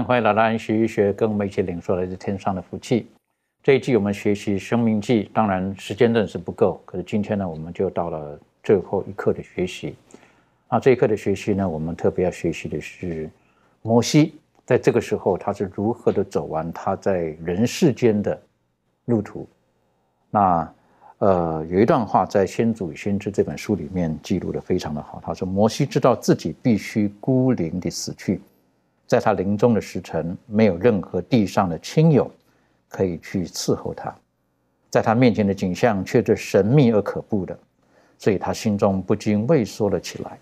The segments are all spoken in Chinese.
欢迎来到安息医学，跟我们一起领受来自天上的福气。这一季我们学习《生命记》，当然时间真的是不够，可是今天呢，我们就到了最后一课的学习。那这一课的学习呢，我们特别要学习的是摩西，在这个时候他是如何的走完他在人世间的路途。那呃，有一段话在《先祖与先知》这本书里面记录的非常的好。他说：“摩西知道自己必须孤零的死去，在他临终的时辰，没有任何地上的亲友可以去伺候他，在他面前的景象却是神秘而可怖的，所以他心中不禁畏缩了起来。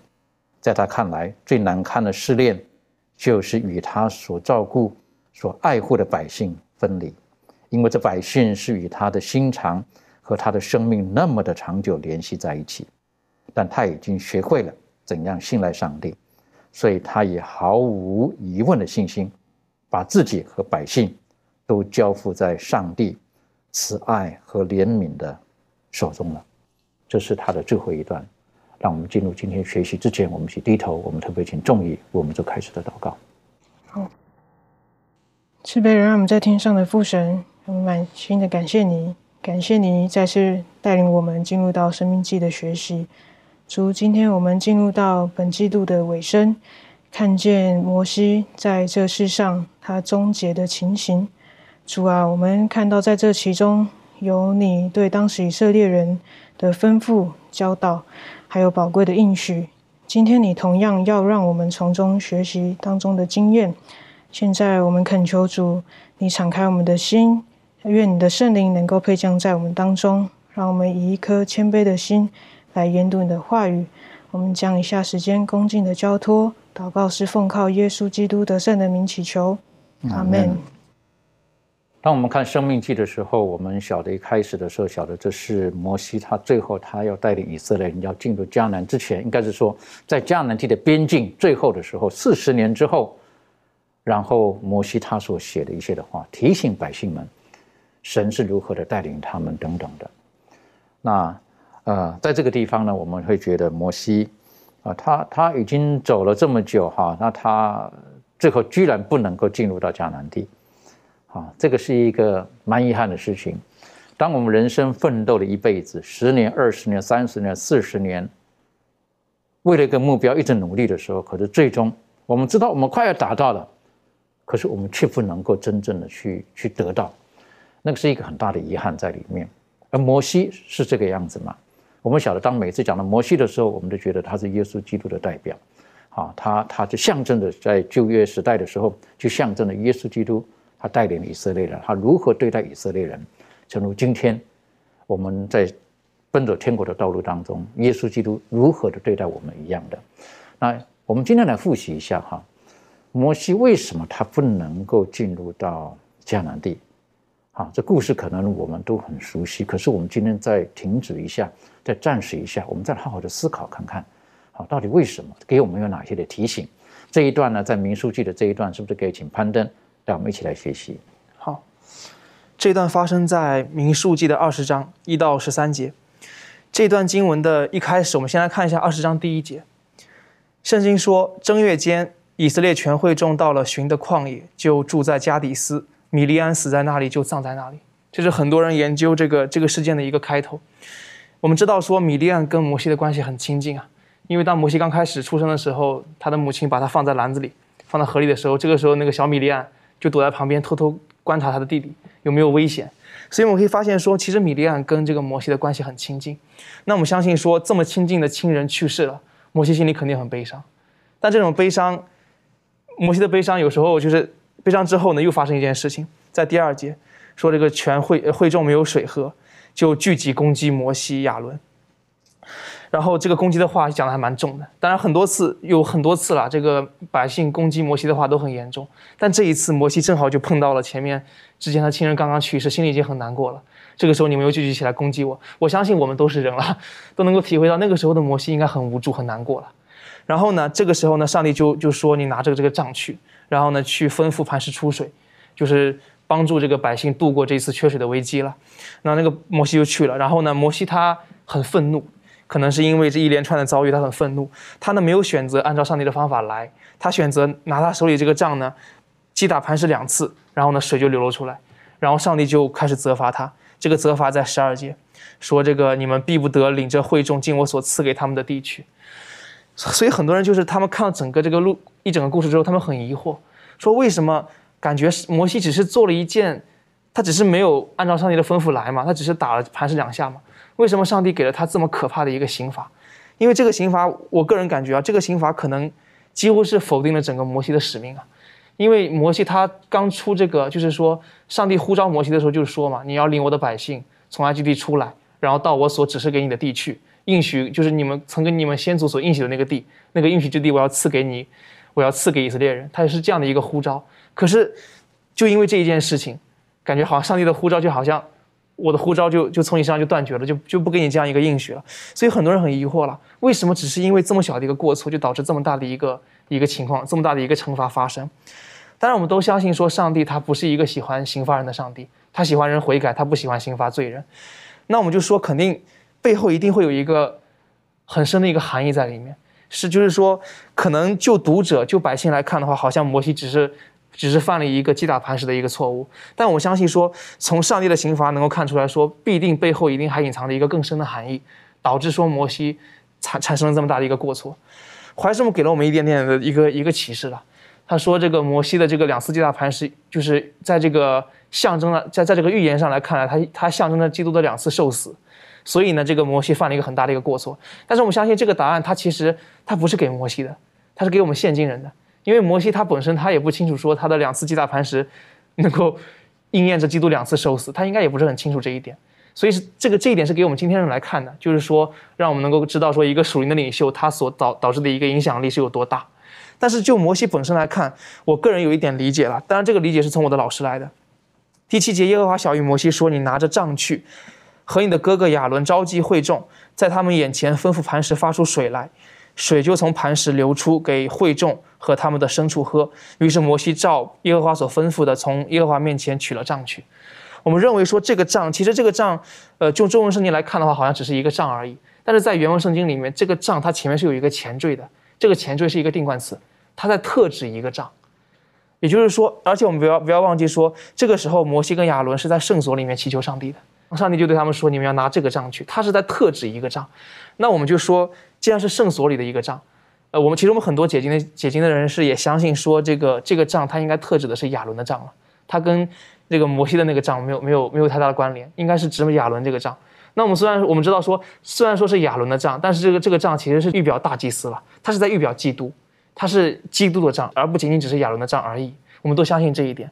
在他看来，最难堪的试炼，就是与他所照顾、所爱护的百姓分离，因为这百姓是与他的心肠。”和他的生命那么的长久联系在一起，但他已经学会了怎样信赖上帝，所以他也毫无疑问的信心，把自己和百姓都交付在上帝慈爱和怜悯的手中了。这是他的最后一段。让我们进入今天学习之前，我们去低头，我们特别请众义我们就开始的祷告。好，慈悲人，让我们在天上的父神，我们满心的感谢你。感谢你再次带领我们进入到《生命记》的学习。主，今天我们进入到本季度的尾声，看见摩西在这世上他终结的情形。主啊，我们看到在这其中有你对当时以色列人的吩咐、教导，还有宝贵的应许。今天你同样要让我们从中学习当中的经验。现在我们恳求主，你敞开我们的心。愿你的圣灵能够配降在我们当中，让我们以一颗谦卑的心来研读你的话语。我们将以下时间恭敬的交托祷告，是奉靠耶稣基督得胜的名祈求。阿门。当我们看《生命记》的时候，我们晓得一开始的时候晓得这是摩西，他最后他要带领以色列人要进入迦南之前，应该是说在迦南地的边境最后的时候，四十年之后，然后摩西他所写的一些的话，提醒百姓们。神是如何的带领他们等等的，那呃，在这个地方呢，我们会觉得摩西啊，他他已经走了这么久哈，那他最后居然不能够进入到迦南地，啊，这个是一个蛮遗憾的事情。当我们人生奋斗了一辈子，十年、二十年、三十年、四十年，为了一个目标一直努力的时候，可是最终我们知道我们快要达到了，可是我们却不能够真正的去去得到。那个是一个很大的遗憾在里面，而摩西是这个样子嘛？我们晓得，当每次讲到摩西的时候，我们都觉得他是耶稣基督的代表，啊，他他就象征着在旧约时代的时候，就象征了耶稣基督，他带领以色列人，他如何对待以色列人，正如今天我们在奔走天国的道路当中，耶稣基督如何的对待我们一样的。那我们今天来复习一下哈，摩西为什么他不能够进入到迦南地？啊，这故事可能我们都很熟悉，可是我们今天再停止一下，再暂时一下，我们再好好的思考看看，好，到底为什么？给我们有哪些的提醒？这一段呢，在民书记的这一段，是不是可以请攀登带我们一起来学习？好，这段发生在民数记的二十章一到十三节。这段经文的一开始，我们先来看一下二十章第一节。圣经说，正月间，以色列全会众到了寻的旷野，就住在加底斯。米利安死在那里，就葬在那里。这是很多人研究这个这个事件的一个开头。我们知道说，米利安跟摩西的关系很亲近啊。因为当摩西刚开始出生的时候，他的母亲把他放在篮子里，放在河里的时候，这个时候那个小米利安就躲在旁边偷偷观察他的弟弟有没有危险。所以我们可以发现说，其实米利安跟这个摩西的关系很亲近。那我们相信说，这么亲近的亲人去世了，摩西心里肯定很悲伤。但这种悲伤，摩西的悲伤有时候就是悲伤之后呢，又发生一件事情，在第二节说这个全会会众没有水喝，就聚集攻击摩西亚伦。然后这个攻击的话讲的还蛮重的，当然很多次有很多次了，这个百姓攻击摩西的话都很严重。但这一次摩西正好就碰到了前面之前他亲人刚刚去世，心里已经很难过了。这个时候你们又聚集起来攻击我，我相信我们都是人了，都能够体会到那个时候的摩西应该很无助很难过了。然后呢，这个时候呢，上帝就就说你拿着这个杖去，然后呢去吩咐磐石出水，就是帮助这个百姓度过这次缺水的危机了。那那个摩西就去了，然后呢，摩西他很愤怒。可能是因为这一连串的遭遇，他很愤怒。他呢没有选择按照上帝的方法来，他选择拿他手里这个杖呢，击打磐石两次，然后呢水就流了出来，然后上帝就开始责罚他。这个责罚在十二节，说这个你们必不得领着会众进我所赐给他们的地区。所以很多人就是他们看了整个这个路一整个故事之后，他们很疑惑，说为什么感觉摩西只是做了一件，他只是没有按照上帝的吩咐来嘛，他只是打了磐石两下嘛。为什么上帝给了他这么可怕的一个刑罚？因为这个刑罚，我个人感觉啊，这个刑罚可能几乎是否定了整个摩西的使命啊。因为摩西他刚出这个，就是说上帝呼召摩西的时候，就说嘛，你要领我的百姓从埃及地出来，然后到我所指示给你的地去，应许就是你们曾跟你们先祖所应许的那个地，那个应许之地我要赐给你，我要赐给以色列人。他也是这样的一个呼召。可是就因为这一件事情，感觉好像上帝的呼召就好像。我的呼召就就从你身上就断绝了，就就不给你这样一个应许了。所以很多人很疑惑了，为什么只是因为这么小的一个过错，就导致这么大的一个一个情况，这么大的一个惩罚发生？当然，我们都相信说，上帝他不是一个喜欢刑罚人的上帝，他喜欢人悔改，他不喜欢刑罚罪人。那我们就说，肯定背后一定会有一个很深的一个含义在里面，是就是说，可能就读者就百姓来看的话，好像摩西只是。只是犯了一个击打磐石的一个错误，但我相信说，从上帝的刑罚能够看出来说，必定背后一定还隐藏着一个更深的含义，导致说摩西产产生了这么大的一个过错。怀师母给了我们一点点的一个一个启示了，他说这个摩西的这个两次击打磐石，就是在这个象征了在在这个预言上来看来，他他象征着基督的两次受死，所以呢，这个摩西犯了一个很大的一个过错。但是我们相信这个答案，它其实它不是给摩西的，它是给我们现今人的。因为摩西他本身他也不清楚说他的两次击打磐石，能够应验着基督两次受死，他应该也不是很清楚这一点，所以是这个这一点是给我们今天人来看的，就是说让我们能够知道说一个属灵的领袖他所导导致的一个影响力是有多大。但是就摩西本身来看，我个人有一点理解了，当然这个理解是从我的老师来的。第七节，耶和华小谕摩西说：“你拿着杖去，和你的哥哥亚伦召集会众，在他们眼前吩咐磐石发出水来。”水就从磐石流出，给会众和他们的牲畜喝。于是摩西照耶和华所吩咐的，从耶和华面前取了杖去。我们认为说这个杖，其实这个杖，呃，就中文圣经来看的话，好像只是一个杖而已。但是在原文圣经里面，这个杖它前面是有一个前缀的，这个前缀是一个定冠词，它在特指一个杖。也就是说，而且我们不要不要忘记说，这个时候摩西跟亚伦是在圣所里面祈求上帝的，上帝就对他们说：“你们要拿这个杖去。”他是在特指一个杖。那我们就说。既然是圣所里的一个杖，呃，我们其实我们很多解经的解经的人士也相信说，这个这个杖它应该特指的是亚伦的杖了，它跟这个摩西的那个杖没有没有没有太大的关联，应该是指亚伦这个杖。那我们虽然我们知道说，虽然说是亚伦的杖，但是这个这个杖其实是预表大祭司了，它是在预表基督，它是基督的杖，而不仅仅只是亚伦的杖而已。我们都相信这一点，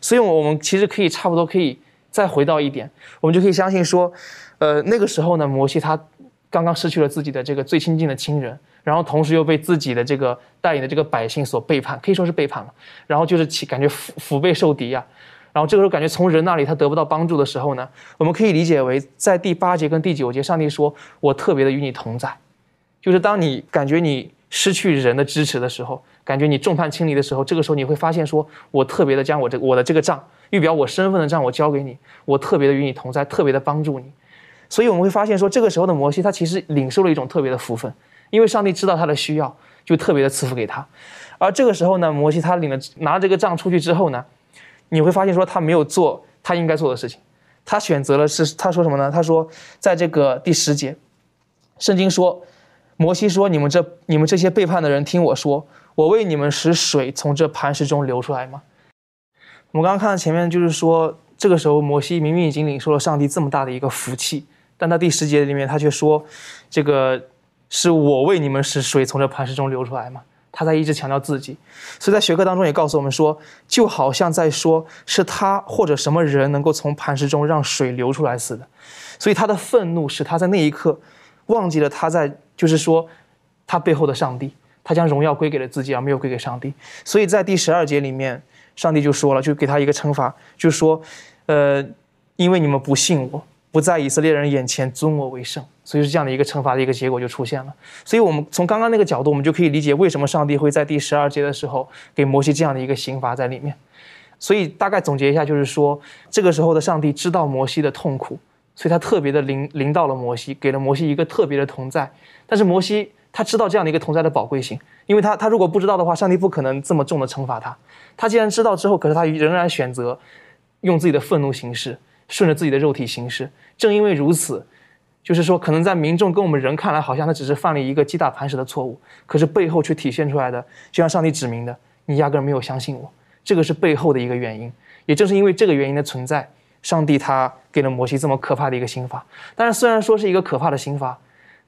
所以，我们其实可以差不多可以再回到一点，我们就可以相信说，呃，那个时候呢，摩西他。刚刚失去了自己的这个最亲近的亲人，然后同时又被自己的这个带领的这个百姓所背叛，可以说是背叛了。然后就是起感觉腹腹背受敌呀。然后这个时候感觉从人那里他得不到帮助的时候呢，我们可以理解为在第八节跟第九节，上帝说我特别的与你同在，就是当你感觉你失去人的支持的时候，感觉你众叛亲离的时候，这个时候你会发现说我特别的将我这我的这个账预表我身份的账我交给你，我特别的与你同在，特别的帮助你。所以我们会发现，说这个时候的摩西，他其实领受了一种特别的福分，因为上帝知道他的需要，就特别的赐福给他。而这个时候呢，摩西他领了拿这个账出去之后呢，你会发现说他没有做他应该做的事情，他选择了是他说什么呢？他说，在这个第十节，圣经说，摩西说：“你们这你们这些背叛的人，听我说，我为你们使水从这磐石中流出来吗？”我们刚刚看到前面就是说，这个时候摩西明明已经领受了上帝这么大的一个福气，但他第十节里面他却说：“这个是我为你们使水从这磐石中流出来吗？”他在一直强调自己，所以在学科当中也告诉我们说，就好像在说是他或者什么人能够从磐石中让水流出来似的。所以他的愤怒使他在那一刻忘记了他在。就是说，他背后的上帝，他将荣耀归给了自己，而没有归给上帝。所以在第十二节里面，上帝就说了，就给他一个惩罚，就说，呃，因为你们不信我，不在以色列人眼前尊我为圣，所以是这样的一个惩罚的一个结果就出现了。所以我们从刚刚那个角度，我们就可以理解为什么上帝会在第十二节的时候给摩西这样的一个刑罚在里面。所以大概总结一下，就是说，这个时候的上帝知道摩西的痛苦。所以他特别的临临到了摩西，给了摩西一个特别的同在。但是摩西他知道这样的一个同在的宝贵性，因为他他如果不知道的话，上帝不可能这么重的惩罚他。他既然知道之后，可是他仍然选择用自己的愤怒行事，顺着自己的肉体行事。正因为如此，就是说，可能在民众跟我们人看来，好像他只是犯了一个击打磐石的错误，可是背后却体现出来的，就像上帝指明的，你压根没有相信我。这个是背后的一个原因。也正是因为这个原因的存在。上帝他给了摩西这么可怕的一个刑罚，但是虽然说是一个可怕的刑罚，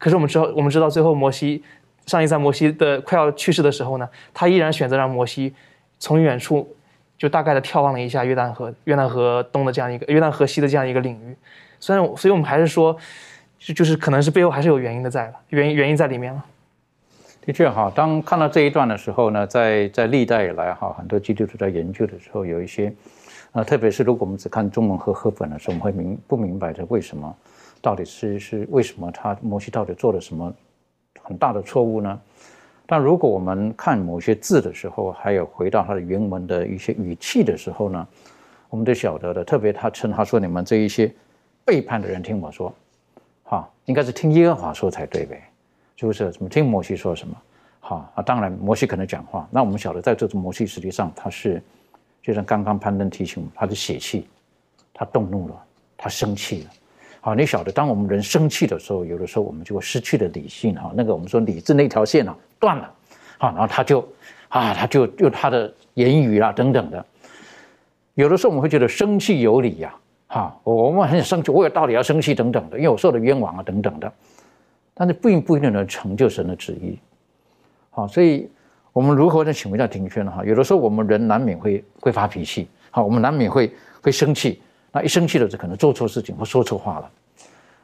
可是我们知道，我们知道最后摩西，上帝在摩西的快要去世的时候呢，他依然选择让摩西从远处就大概的眺望了一下约旦河、约旦河东的这样一个约旦河西的这样一个领域。虽然，所以我们还是说，就就是可能是背后还是有原因的在了，原因原因在里面了。的确哈，当看到这一段的时候呢，在在历代以来哈，很多基督徒在研究的时候有一些。啊，特别是如果我们只看中文和和本的时候，我们会明不明白这为什么，到底是是为什么他摩西到底做了什么很大的错误呢？但如果我们看某些字的时候，还有回到他的原文的一些语气的时候呢，我们都晓得的。特别他称他说你们这一些背叛的人听我说，哈，应该是听耶和华说才对呗，就是怎么听摩西说什么？好啊，当然摩西可能讲话，那我们晓得在这种摩西实际上他是。就像刚刚攀登提醒我们，他的血气，他动怒了，他生气了。好，你晓得，当我们人生气的时候，有的时候我们就会失去了理性。哈，那个我们说理智那条线啊断了。好，然后他就啊，他就用他的言语啊等等的。有的时候我们会觉得生气有理呀，哈，我们很生气，我有道理要生气等等的，因为我受了冤枉啊等等的。但是并不一定能成就神的旨意。好，所以。我们如何能请问一下庭轩？哈，有的时候我们人难免会会发脾气，好，我们难免会会生气。那一生气了，就可能做错事情或说错话了，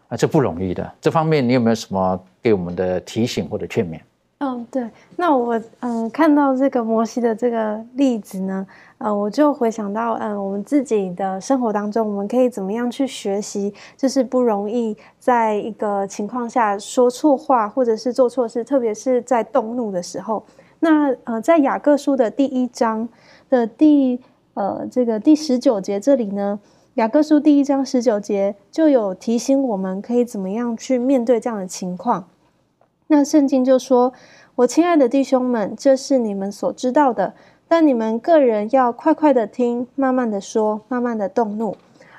啊，这不容易的。这方面你有没有什么给我们的提醒或者劝勉？嗯，对。那我嗯看到这个摩西的这个例子呢，呃，我就回想到嗯我们自己的生活当中，我们可以怎么样去学习，就是不容易在一个情况下说错话，或者是做错事，特别是在动怒的时候。那呃，在雅各书的第一章的第呃这个第十九节这里呢，雅各书第一章十九节就有提醒我们可以怎么样去面对这样的情况。那圣经就说：“我亲爱的弟兄们，这是你们所知道的，但你们个人要快快的听，慢慢的说，慢慢的动怒。”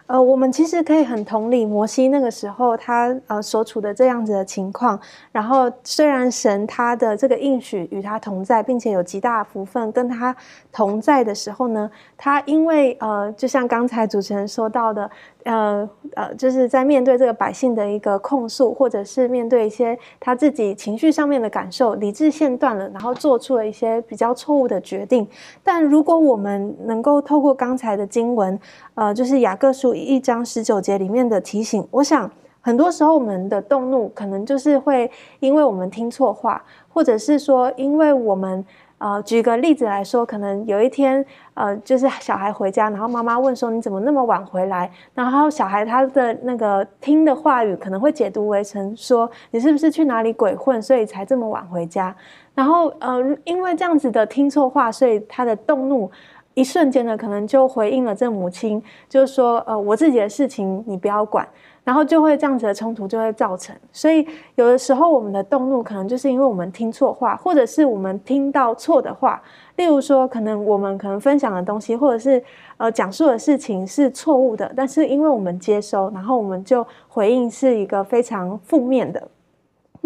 呃，我们其实可以很同理摩西那个时候他呃所处的这样子的情况。然后虽然神他的这个应许与他同在，并且有极大福分跟他同在的时候呢，他因为呃，就像刚才主持人说到的。呃呃，就是在面对这个百姓的一个控诉，或者是面对一些他自己情绪上面的感受，理智线断了，然后做出了一些比较错误的决定。但如果我们能够透过刚才的经文，呃，就是雅各书一章十九节里面的提醒，我想很多时候我们的动怒可能就是会因为我们听错话，或者是说因为我们。呃，举个例子来说，可能有一天，呃，就是小孩回家，然后妈妈问说：“你怎么那么晚回来？”然后小孩他的那个听的话语可能会解读为成说：“你是不是去哪里鬼混，所以才这么晚回家？”然后，呃，因为这样子的听错话，所以他的动怒一瞬间呢，可能就回应了这母亲，就是说：“呃，我自己的事情你不要管。”然后就会这样子的冲突就会造成，所以有的时候我们的动怒可能就是因为我们听错话，或者是我们听到错的话。例如说，可能我们可能分享的东西，或者是呃讲述的事情是错误的，但是因为我们接收，然后我们就回应是一个非常负面的。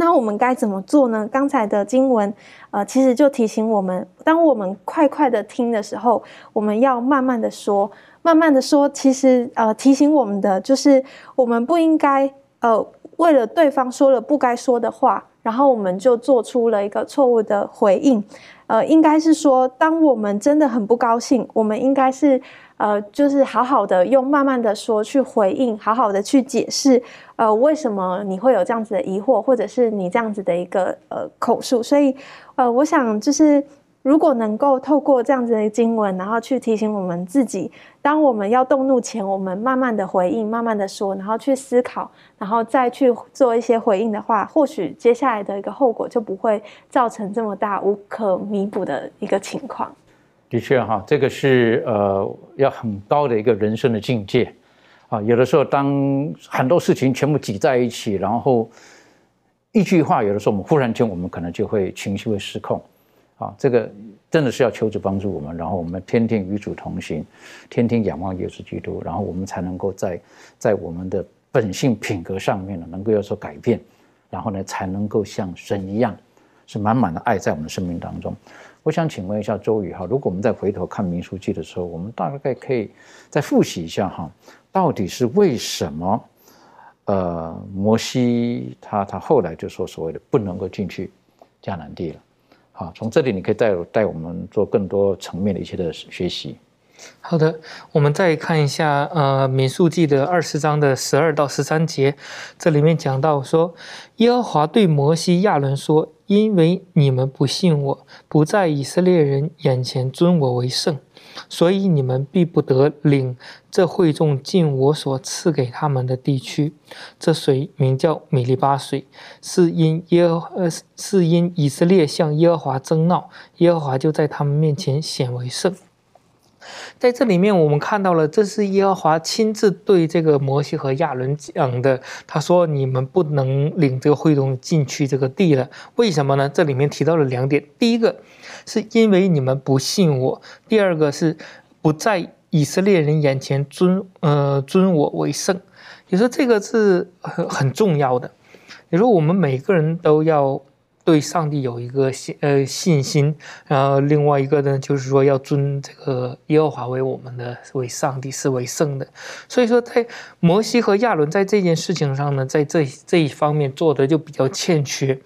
那我们该怎么做呢？刚才的经文，呃，其实就提醒我们，当我们快快的听的时候，我们要慢慢的说，慢慢的说。其实，呃，提醒我们的就是，我们不应该，呃，为了对方说了不该说的话，然后我们就做出了一个错误的回应。呃，应该是说，当我们真的很不高兴，我们应该是。呃，就是好好的用慢慢的说去回应，好好的去解释，呃，为什么你会有这样子的疑惑，或者是你这样子的一个呃口述。所以，呃，我想就是如果能够透过这样子的经文，然后去提醒我们自己，当我们要动怒前，我们慢慢的回应，慢慢的说，然后去思考，然后再去做一些回应的话，或许接下来的一个后果就不会造成这么大无可弥补的一个情况。的确哈，这个是呃要很高的一个人生的境界啊。有的时候，当很多事情全部挤在一起，然后一句话，有的时候我们忽然间，我们可能就会情绪会失控啊。这个真的是要求主帮助我们，然后我们天天与主同行，天天仰望耶稣基督，然后我们才能够在在我们的本性品格上面呢，能够有所改变，然后呢，才能够像神一样，是满满的爱在我们的生命当中。我想请问一下周宇哈，如果我们再回头看《民书记》的时候，我们大概可以再复习一下哈，到底是为什么？呃，摩西他他后来就说所谓的不能够进去迦南地了。好，从这里你可以带带我们做更多层面的一些的学习。好的，我们再看一下呃《民数记》的二十章的十二到十三节，这里面讲到说，耶和华对摩西、亚伦说。因为你们不信我，不在以色列人眼前尊我为圣，所以你们必不得领这会众进我所赐给他们的地区。这水名叫米利巴水，是因耶和呃是因以色列向耶和华争闹，耶和华就在他们面前显为圣。在这里面，我们看到了，这是耶和华亲自对这个摩西和亚伦讲的。他说：“你们不能领这个会众进去这个地了，为什么呢？”这里面提到了两点：第一个是因为你们不信我；第二个是不在以色列人眼前尊呃尊我为圣。也说这个是很很重要的。也说我们每个人都要。对上帝有一个信呃信心，然后另外一个呢，就是说要尊这个耶和华为我们的为上帝是为圣的，所以说在摩西和亚伦在这件事情上呢，在这这一方面做的就比较欠缺。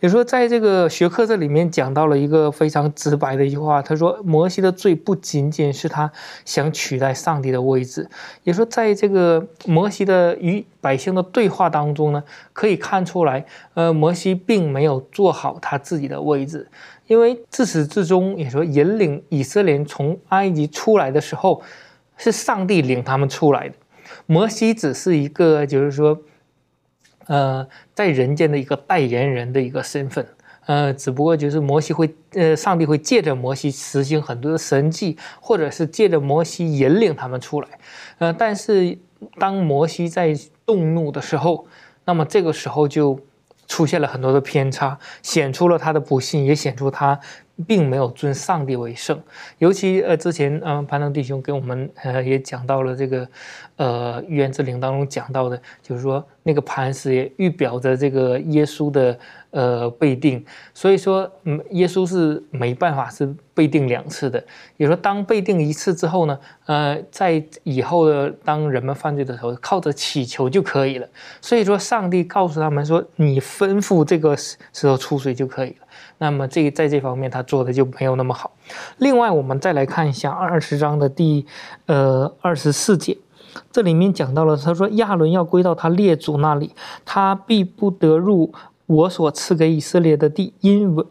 也说，在这个学科这里面讲到了一个非常直白的一句话，他说：“摩西的罪不仅仅是他想取代上帝的位置，也说，在这个摩西的与百姓的对话当中呢，可以看出来，呃，摩西并没有做好他自己的位置，因为自始至终，也说引领以色列从埃及出来的时候，是上帝领他们出来的，摩西只是一个，就是说。”呃，在人间的一个代言人的一个身份，呃，只不过就是摩西会，呃，上帝会借着摩西实行很多的神迹，或者是借着摩西引领他们出来，呃，但是当摩西在动怒的时候，那么这个时候就出现了很多的偏差，显出了他的不幸，也显出他。并没有尊上帝为圣，尤其呃之前嗯潘登弟兄给我们呃也讲到了这个呃预言之灵当中讲到的，就是说那个磐石也预表着这个耶稣的呃被定，所以说嗯耶稣是没办法是被定两次的，也说当被定一次之后呢，呃在以后的当人们犯罪的时候，靠着祈求就可以了，所以说上帝告诉他们说，你吩咐这个石头出水就可以了。那么这在这方面他做的就没有那么好。另外，我们再来看一下二十章的第呃二十四节，这里面讲到了，他说亚伦要归到他列祖那里，他必不得入我所赐给以色列的地，因为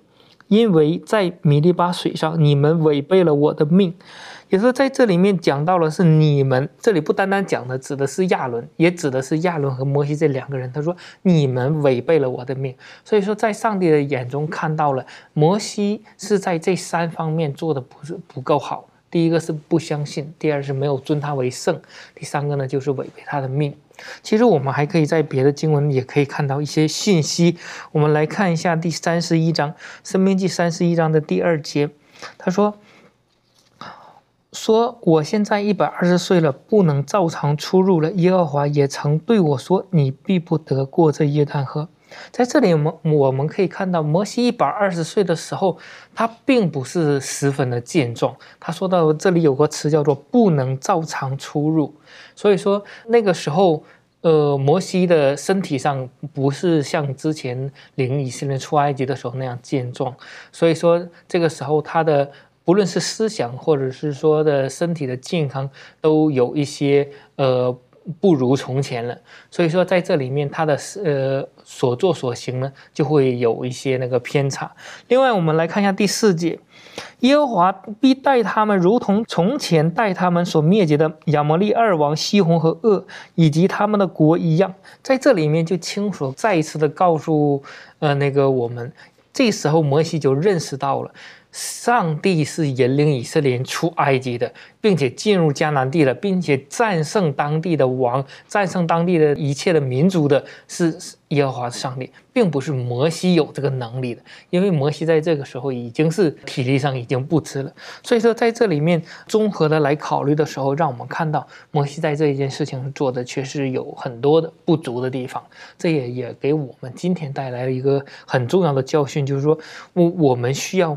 因为在米利巴水上你们违背了我的命。也是在这里面讲到了是你们，这里不单单讲的指的是亚伦，也指的是亚伦和摩西这两个人。他说你们违背了我的命，所以说在上帝的眼中看到了摩西是在这三方面做的不是不够好。第一个是不相信，第二是没有尊他为圣，第三个呢就是违背他的命。其实我们还可以在别的经文也可以看到一些信息。我们来看一下第三十一章《生命记》三十一章的第二节，他说。说我现在一百二十岁了，不能照常出入了。耶和华也曾对我说：“你必不得过这约旦河。”在这里，我们我们可以看到，摩西一百二十岁的时候，他并不是十分的健壮。他说到这里有个词叫做“不能照常出入”，所以说那个时候，呃，摩西的身体上不是像之前领以色列出埃及的时候那样健壮。所以说这个时候他的不论是思想或者是说的身体的健康，都有一些呃。不如从前了，所以说在这里面他的呃所作所行呢，就会有一些那个偏差。另外，我们来看一下第四节，耶和华必待他们如同从前待他们所灭绝的亚摩利二王西宏和恶以及他们的国一样。在这里面就清楚再一次的告诉呃那个我们，这时候摩西就认识到了。上帝是引领以色列人出埃及的，并且进入迦南地了，并且战胜当地的王，战胜当地的一切的民族的，是耶和华的上帝，并不是摩西有这个能力的。因为摩西在这个时候已经是体力上已经不支了，所以说在这里面综合的来考虑的时候，让我们看到摩西在这一件事情做的确实有很多的不足的地方。这也也给我们今天带来了一个很重要的教训，就是说我我们需要。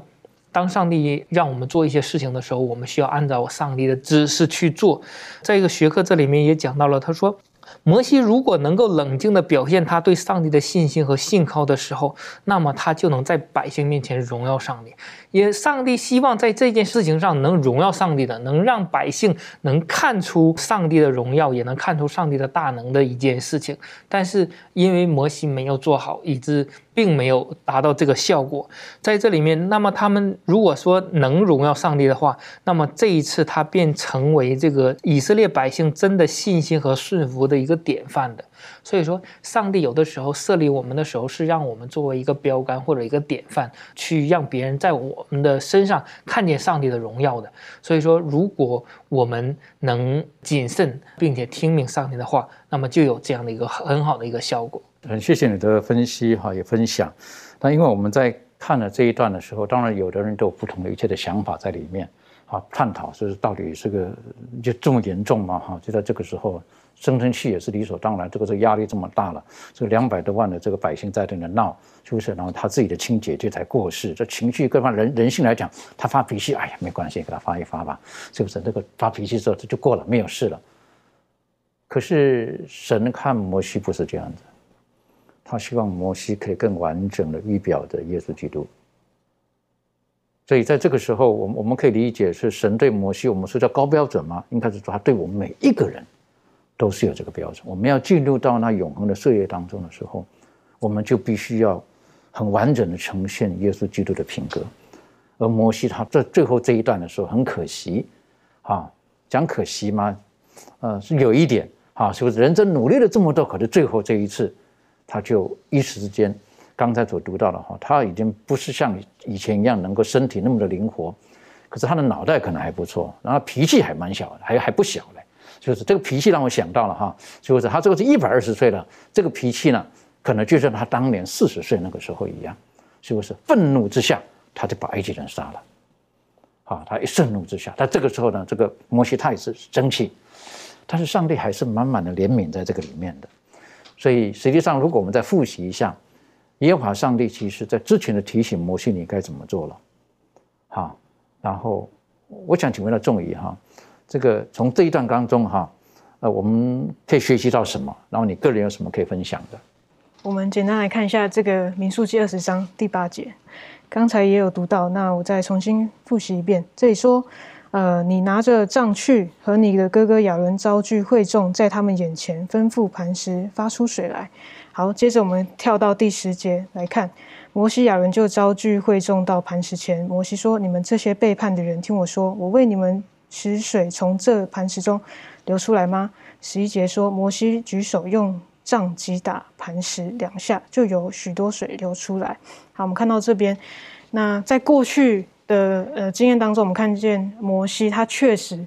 当上帝让我们做一些事情的时候，我们需要按照上帝的指示去做。在一个学科这里面也讲到了，他说。摩西如果能够冷静地表现他对上帝的信心和信靠的时候，那么他就能在百姓面前荣耀上帝。也，上帝希望在这件事情上能荣耀上帝的，能让百姓能看出上帝的荣耀，也能看出上帝的大能的一件事情。但是因为摩西没有做好，以致并没有达到这个效果。在这里面，那么他们如果说能荣耀上帝的话，那么这一次他便成为这个以色列百姓真的信心和顺服的一个典范的。所以说，上帝有的时候设立我们的时候，是让我们作为一个标杆或者一个典范，去让别人在我们的身上看见上帝的荣耀的。所以说，如果我们能谨慎并且听命上帝的话，那么就有这样的一个很好的一个效果。很谢谢你的分析哈，也分享。那因为我们在看了这一段的时候，当然有的人都有不同的一切的想法在里面，啊，探讨就是到底是个就这么严重吗？哈，就在这个时候。生成器也是理所当然，这个是压力这么大了，这两百多万的这个百姓在这里闹，是不是？然后他自己的亲姐姐才过世，这情绪各方人人性来讲，他发脾气，哎呀，没关系，给他发一发吧，是不是？这个发脾气之后这就过了，没有事了。可是神看摩西不是这样子，他希望摩西可以更完整的预表的耶稣基督。所以在这个时候，我们我们可以理解是神对摩西，我们说叫高标准吗？应该是说他对我们每一个人。都是有这个标准。我们要进入到那永恒的岁月当中的时候，我们就必须要很完整的呈现耶稣基督的品格。而摩西他这最后这一段的时候，很可惜，啊，讲可惜吗？呃，是有一点啊，是不是？人真努力了这么多，可是最后这一次，他就一时之间，刚才所读到的哈，他已经不是像以前一样能够身体那么的灵活，可是他的脑袋可能还不错，然后脾气还蛮小的，还还不小嘞。就是这个脾气让我想到了哈，就是他这个是一百二十岁了，这个脾气呢，可能就像他当年四十岁那个时候一样，是不是？愤怒之下，他就把埃及人杀了，啊，他一盛怒之下，他这个时候呢，这个摩西他也是生气，但是上帝还是满满的怜悯在这个里面的，所以实际上，如果我们再复习一下，耶和华上帝其实在之前的提醒摩西你该怎么做了，好，然后我想请问到仲仪哈。这个从这一段当中哈，呃，我们可以学习到什么？然后你个人有什么可以分享的？我们简单来看一下这个民数记二十章第八节，刚才也有读到，那我再重新复习一遍。这里说，呃，你拿着杖去和你的哥哥亚伦招聚会众，在他们眼前吩咐磐石发出水来。好，接着我们跳到第十节来看，摩西亚伦就招聚会众到磐石前。摩西说：“你们这些背叛的人，听我说，我为你们。”使水从这磐石中流出来吗？十一节说，摩西举手用杖击打磐石两下，就有许多水流出来。好，我们看到这边，那在过去的呃经验当中，我们看见摩西他确实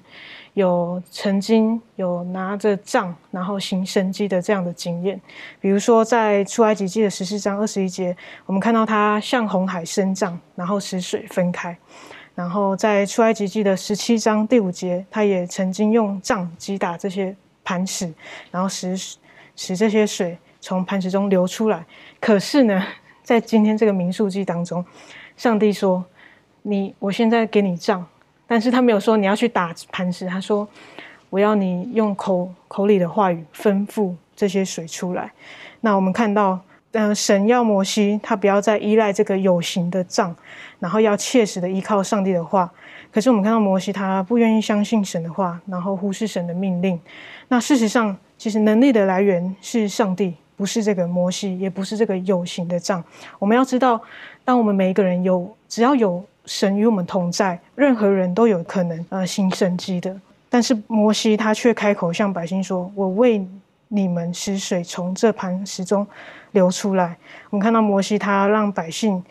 有曾经有拿着杖然后行神迹的这样的经验。比如说在出埃及记的十四章二十一节，我们看到他向红海伸杖，然后使水分开。然后在出埃及记的十七章第五节，他也曾经用杖击打这些磐石，然后使使这些水从磐石中流出来。可是呢，在今天这个民数记当中，上帝说：“你，我现在给你杖。”但是他没有说你要去打磐石，他说：“我要你用口口里的话语吩咐这些水出来。”那我们看到，嗯，神要摩西他不要再依赖这个有形的杖，然后要切实的依靠上帝的话。可是我们看到摩西他不愿意相信神的话，然后忽视神的命令。那事实上，其实能力的来源是上帝，不是这个摩西，也不是这个有形的杖。我们要知道，当我们每一个人有，只要有。神与我们同在，任何人都有可能呃行神迹的。但是摩西他却开口向百姓说：“我为你们使水从这磐石中流出来。”我们看到摩西他让百姓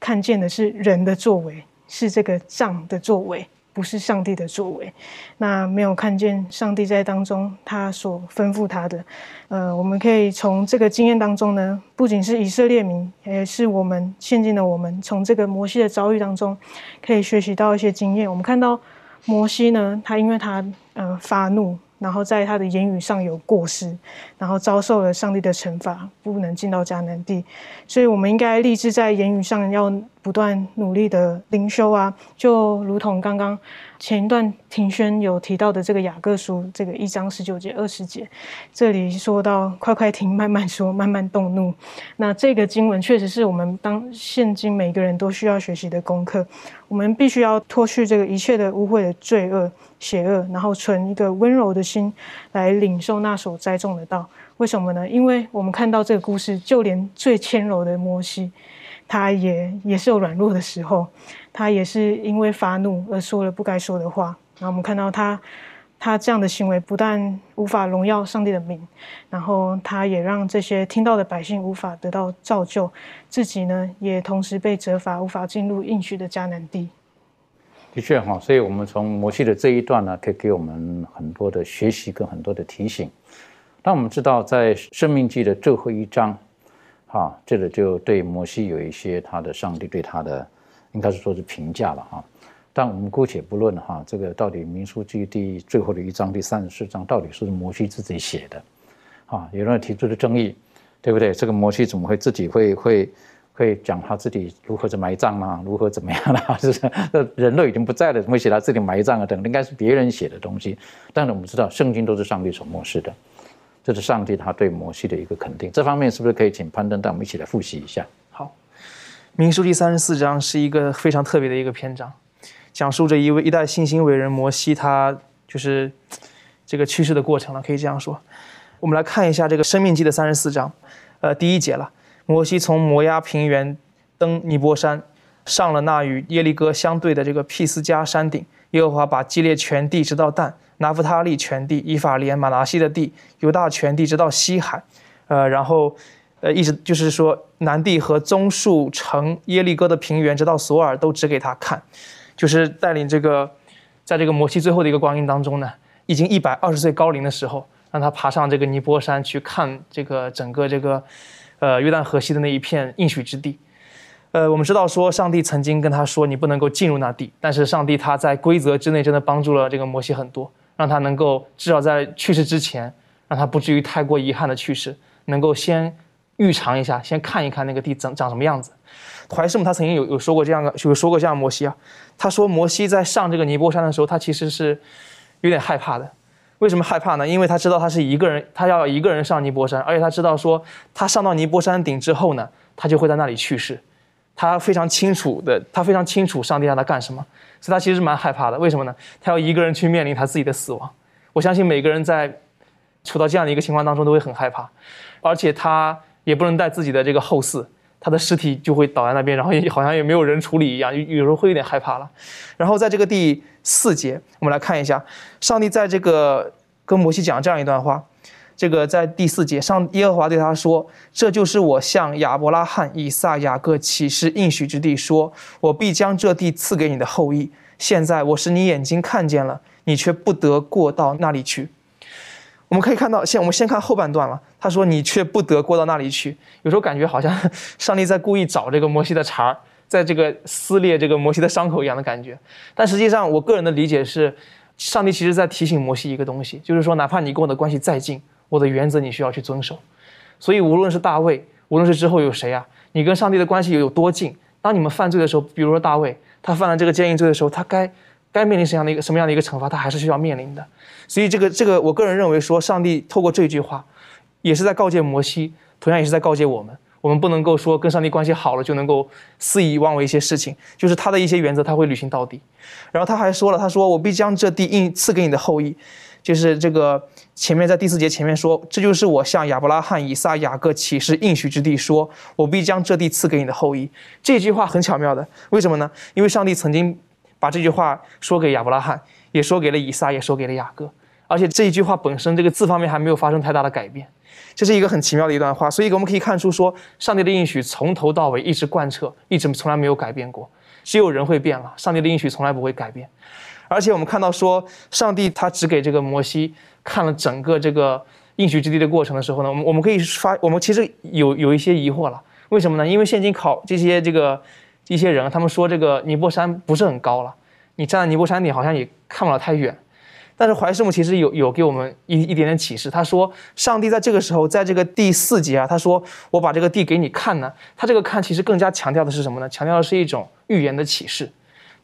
看见的是人的作为，是这个杖的作为。不是上帝的作为，那没有看见上帝在当中他所吩咐他的。呃，我们可以从这个经验当中呢，不仅是以色列民，也是我们现今的我们，从这个摩西的遭遇当中，可以学习到一些经验。我们看到摩西呢，他因为他呃发怒。然后在他的言语上有过失，然后遭受了上帝的惩罚，不能进到迦南地。所以，我们应该立志在言语上要不断努力的灵修啊，就如同刚刚。前一段庭轩有提到的这个雅各书，这个一章十九节、二十节，这里说到快快听，慢慢说，慢慢动怒。那这个经文确实是我们当现今每个人都需要学习的功课。我们必须要脱去这个一切的污秽的罪恶、邪恶，然后存一个温柔的心来领受那所栽种的道。为什么呢？因为我们看到这个故事，就连最谦柔的摩西，他也也是有软弱的时候。他也是因为发怒而说了不该说的话。然后我们看到他，他这样的行为不但无法荣耀上帝的名，然后他也让这些听到的百姓无法得到造就，自己呢也同时被责罚，无法进入应许的迦南地。的确哈，所以我们从摩西的这一段呢，可以给我们很多的学习跟很多的提醒。当我们知道在生命记的最后一章，哈，这个就对摩西有一些他的上帝对他的。应该是说是评价了哈，但我们姑且不论哈，这个到底民书记第最后的一章第三十四章到底是摩西自己写的，啊，有人提出的争议，对不对？这个摩西怎么会自己会会会讲他自己如何的埋葬啊，如何怎么样啦？就是人都已经不在了，怎么会写他自己埋葬啊？等应该是别人写的东西。但是我们知道圣经都是上帝所漠视的，这是上帝他对摩西的一个肯定。这方面是不是可以请攀登带我们一起来复习一下？好民书第三十四章是一个非常特别的一个篇章，讲述着一位一代新兴伟人摩西，他就是这个去世的过程了，可以这样说。我们来看一下这个《生命记》的三十四章，呃，第一节了。摩西从摩押平原登尼泊山，上了那与耶利哥相对的这个毗斯加山顶。耶和华把基列全地直到但，拿弗他利全地，以法莲、马拿西的地，犹大全地直到西海，呃，然后。呃，一直就是说，南地和棕树城耶利哥的平原，直到索尔，都指给他看，就是带领这个，在这个摩西最后的一个光阴当中呢，已经一百二十岁高龄的时候，让他爬上这个尼泊山去看这个整个这个，呃，约旦河西的那一片应许之地。呃，我们知道说，上帝曾经跟他说，你不能够进入那地，但是上帝他在规则之内真的帮助了这个摩西很多，让他能够至少在去世之前，让他不至于太过遗憾的去世，能够先。预尝一下，先看一看那个地长长什么样子。怀师母他曾经有有说过这样的，有说过这样摩西啊。他说摩西在上这个尼泊山的时候，他其实是有点害怕的。为什么害怕呢？因为他知道他是一个人，他要一个人上尼泊山，而且他知道说他上到尼泊山顶之后呢，他就会在那里去世。他非常清楚的，他非常清楚上帝让他干什么，所以他其实蛮害怕的。为什么呢？他要一个人去面临他自己的死亡。我相信每个人在处到这样的一个情况当中都会很害怕，而且他。也不能带自己的这个后嗣，他的尸体就会倒在那边，然后也好像也没有人处理一样，有时候会有点害怕了。然后在这个第四节，我们来看一下，上帝在这个跟摩西讲这样一段话，这个在第四节，上耶和华对他说：“这就是我向亚伯拉罕、以撒、雅各启示应许之地，说我必将这地赐给你的后裔。现在我使你眼睛看见了，你却不得过到那里去。”我们可以看到，先我们先看后半段了。他说：“你却不得过到那里去。”有时候感觉好像上帝在故意找这个摩西的茬儿，在这个撕裂这个摩西的伤口一样的感觉。但实际上，我个人的理解是，上帝其实在提醒摩西一个东西，就是说，哪怕你跟我的关系再近，我的原则你需要去遵守。所以无论是大卫，无论是之后有谁啊，你跟上帝的关系有多近？当你们犯罪的时候，比如说大卫，他犯了这个奸淫罪的时候，他该该面临什么样的一个什么样的一个惩罚？他还是需要面临的。所以这个这个，我个人认为说，上帝透过这句话，也是在告诫摩西，同样也是在告诫我们。我们不能够说跟上帝关系好了就能够肆意妄为一些事情，就是他的一些原则他会履行到底。然后他还说了，他说我必将这地应赐给你的后裔，就是这个前面在第四节前面说，这就是我向亚伯拉罕、以撒、雅各启示应许之地，说我必将这地赐给你的后裔。这句话很巧妙的，为什么呢？因为上帝曾经把这句话说给亚伯拉罕，也说给了以撒，也说给了雅各，而且这一句话本身这个字方面还没有发生太大的改变。这是一个很奇妙的一段话，所以我们可以看出，说上帝的应许从头到尾一直贯彻，一直从来没有改变过。只有人会变了，上帝的应许从来不会改变。而且我们看到说，上帝他只给这个摩西看了整个这个应许之地的过程的时候呢，我们我们可以发，我们其实有有一些疑惑了。为什么呢？因为现今考这些这个一些人，他们说这个尼泊山不是很高了，你站在尼泊山顶好像也看不了太远。但是怀师母其实有有给我们一一点点启示，他说上帝在这个时候，在这个第四节啊，他说我把这个地给你看呢，他这个看其实更加强调的是什么呢？强调的是一种预言的启示，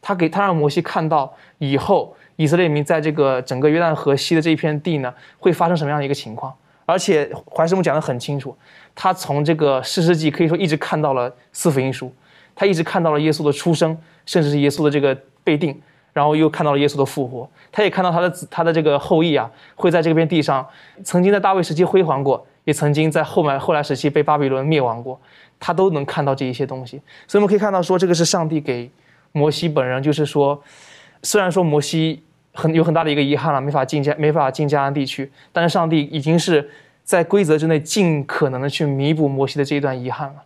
他给他让摩西看到以后以色列民在这个整个约旦河西的这一片地呢，会发生什么样的一个情况，而且怀师母讲得很清楚，他从这个四世纪可以说一直看到了四福音书，他一直看到了耶稣的出生，甚至是耶稣的这个被定。然后又看到了耶稣的复活，他也看到他的子，他的这个后裔啊，会在这片地上，曾经在大卫时期辉煌过，也曾经在后面后来时期被巴比伦灭亡过，他都能看到这一些东西。所以我们可以看到说，这个是上帝给摩西本人，就是说，虽然说摩西很有很大的一个遗憾了，没法进加没法进迦南地区，但是上帝已经是在规则之内尽可能的去弥补摩西的这一段遗憾了。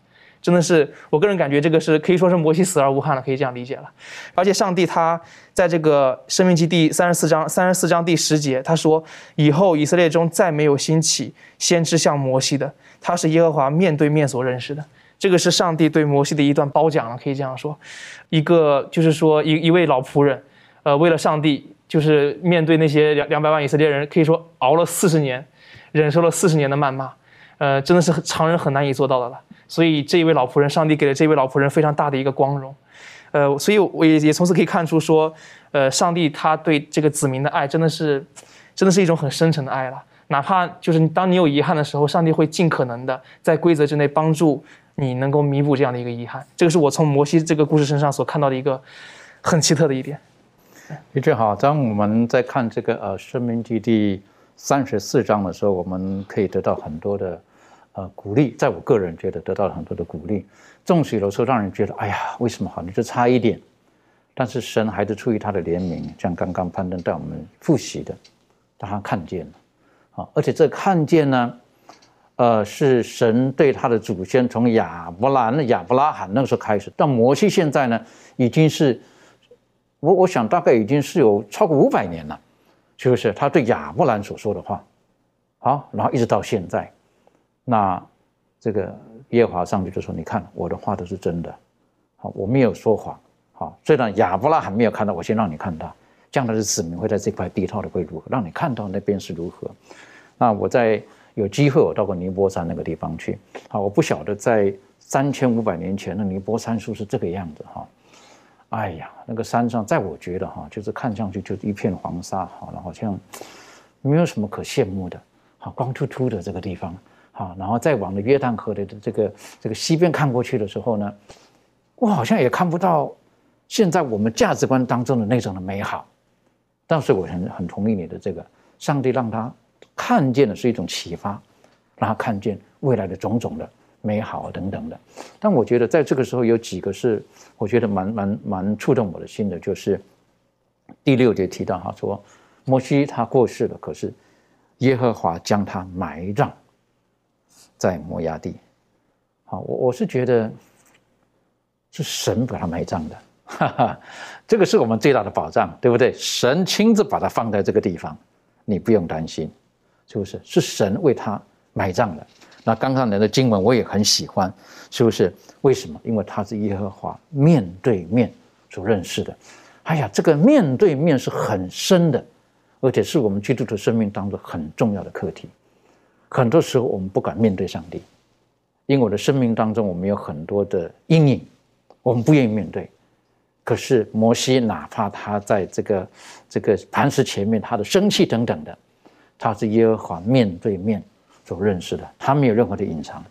真的是，我个人感觉这个是可以说是摩西死而无憾了，可以这样理解了。而且上帝他在这个《生命记》第三十四章三十四章第十节，他说：“以后以色列中再没有兴起先知像摩西的，他是耶和华面对面所认识的。”这个是上帝对摩西的一段褒奖了，可以这样说。一个就是说一一位老仆人，呃，为了上帝，就是面对那些两两百万以色列人，可以说熬了四十年，忍受了四十年的谩骂，呃，真的是常人很难以做到的了。所以这一位老仆人，上帝给了这位老仆人非常大的一个光荣，呃，所以我也也从此可以看出说，呃，上帝他对这个子民的爱真的是，真的是一种很深沉的爱了。哪怕就是当你有遗憾的时候，上帝会尽可能的在规则之内帮助你能够弥补这样的一个遗憾。这个是我从摩西这个故事身上所看到的一个很奇特的一点。的确好，当我们在看这个呃《生命记》第三十四章的时候，我们可以得到很多的。呃，鼓励，在我个人觉得得到了很多的鼓励。纵使有时候让人觉得，哎呀，为什么好？你就差一点。但是神还是出于他的怜悯，像刚刚攀登带我们复习的，他看见了，啊，而且这看见呢，呃，是神对他的祖先从亚伯兰、亚伯拉罕那个时候开始，到摩西现在呢，已经是，我我想大概已经是有超过五百年了，是不是？他对亚伯兰所说的话，好，然后一直到现在。那这个耶和华上去就说：“你看我的话都是真的，好，我没有说谎。好，虽然亚伯拉罕没有看到，我先让你看到，将来的子民会在这块地套的会如何，让你看到那边是如何。那我在有机会，我到过尼泊山那个地方去。好，我不晓得在三千五百年前的尼泊山是不是这个样子哈？哎呀，那个山上，在我觉得哈，就是看上去就是一片黄沙，好，好像没有什么可羡慕的，好，光秃秃的这个地方。”啊，然后再往的约旦河的这个这个西边看过去的时候呢，我好像也看不到现在我们价值观当中的那种的美好。但是我很很同意你的这个，上帝让他看见的是一种启发，让他看见未来的种种的美好等等的。但我觉得在这个时候有几个是我觉得蛮蛮蛮触动我的心的，就是第六节提到哈说，摩西他过世了，可是耶和华将他埋葬。在摩崖地，好，我我是觉得是神把他埋葬的，哈哈，这个是我们最大的保障，对不对？神亲自把他放在这个地方，你不用担心，是不是？是神为他埋葬的。那刚刚来的经文我也很喜欢，是不是？为什么？因为他是耶和华面对面所认识的。哎呀，这个面对面是很深的，而且是我们基督徒生命当中很重要的课题。很多时候我们不敢面对上帝，因为我的生命当中我们有很多的阴影，我们不愿意面对。可是摩西，哪怕他在这个这个磐石前面，他的生气等等的，他是耶和华面对面所认识的，他没有任何的隐藏。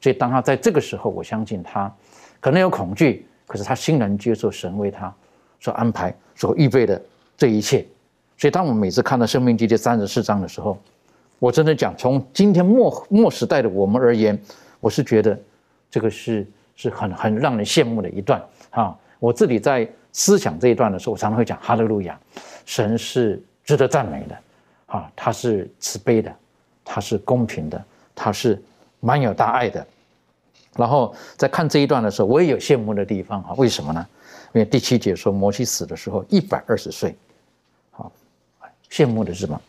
所以当他在这个时候，我相信他可能有恐惧，可是他欣然接受神为他所安排、所预备的这一切。所以当我们每次看到《生命记》第三十四章的时候，我真的讲，从今天末末时代的我们而言，我是觉得这个是是很很让人羡慕的一段啊。我自己在思想这一段的时候，我常常会讲哈利路亚，神是值得赞美的啊，他是慈悲的，他是公平的，他是蛮有大爱的。然后在看这一段的时候，我也有羡慕的地方啊。为什么呢？因为第七节说摩西死的时候一百二十岁，好，羡慕的是什么？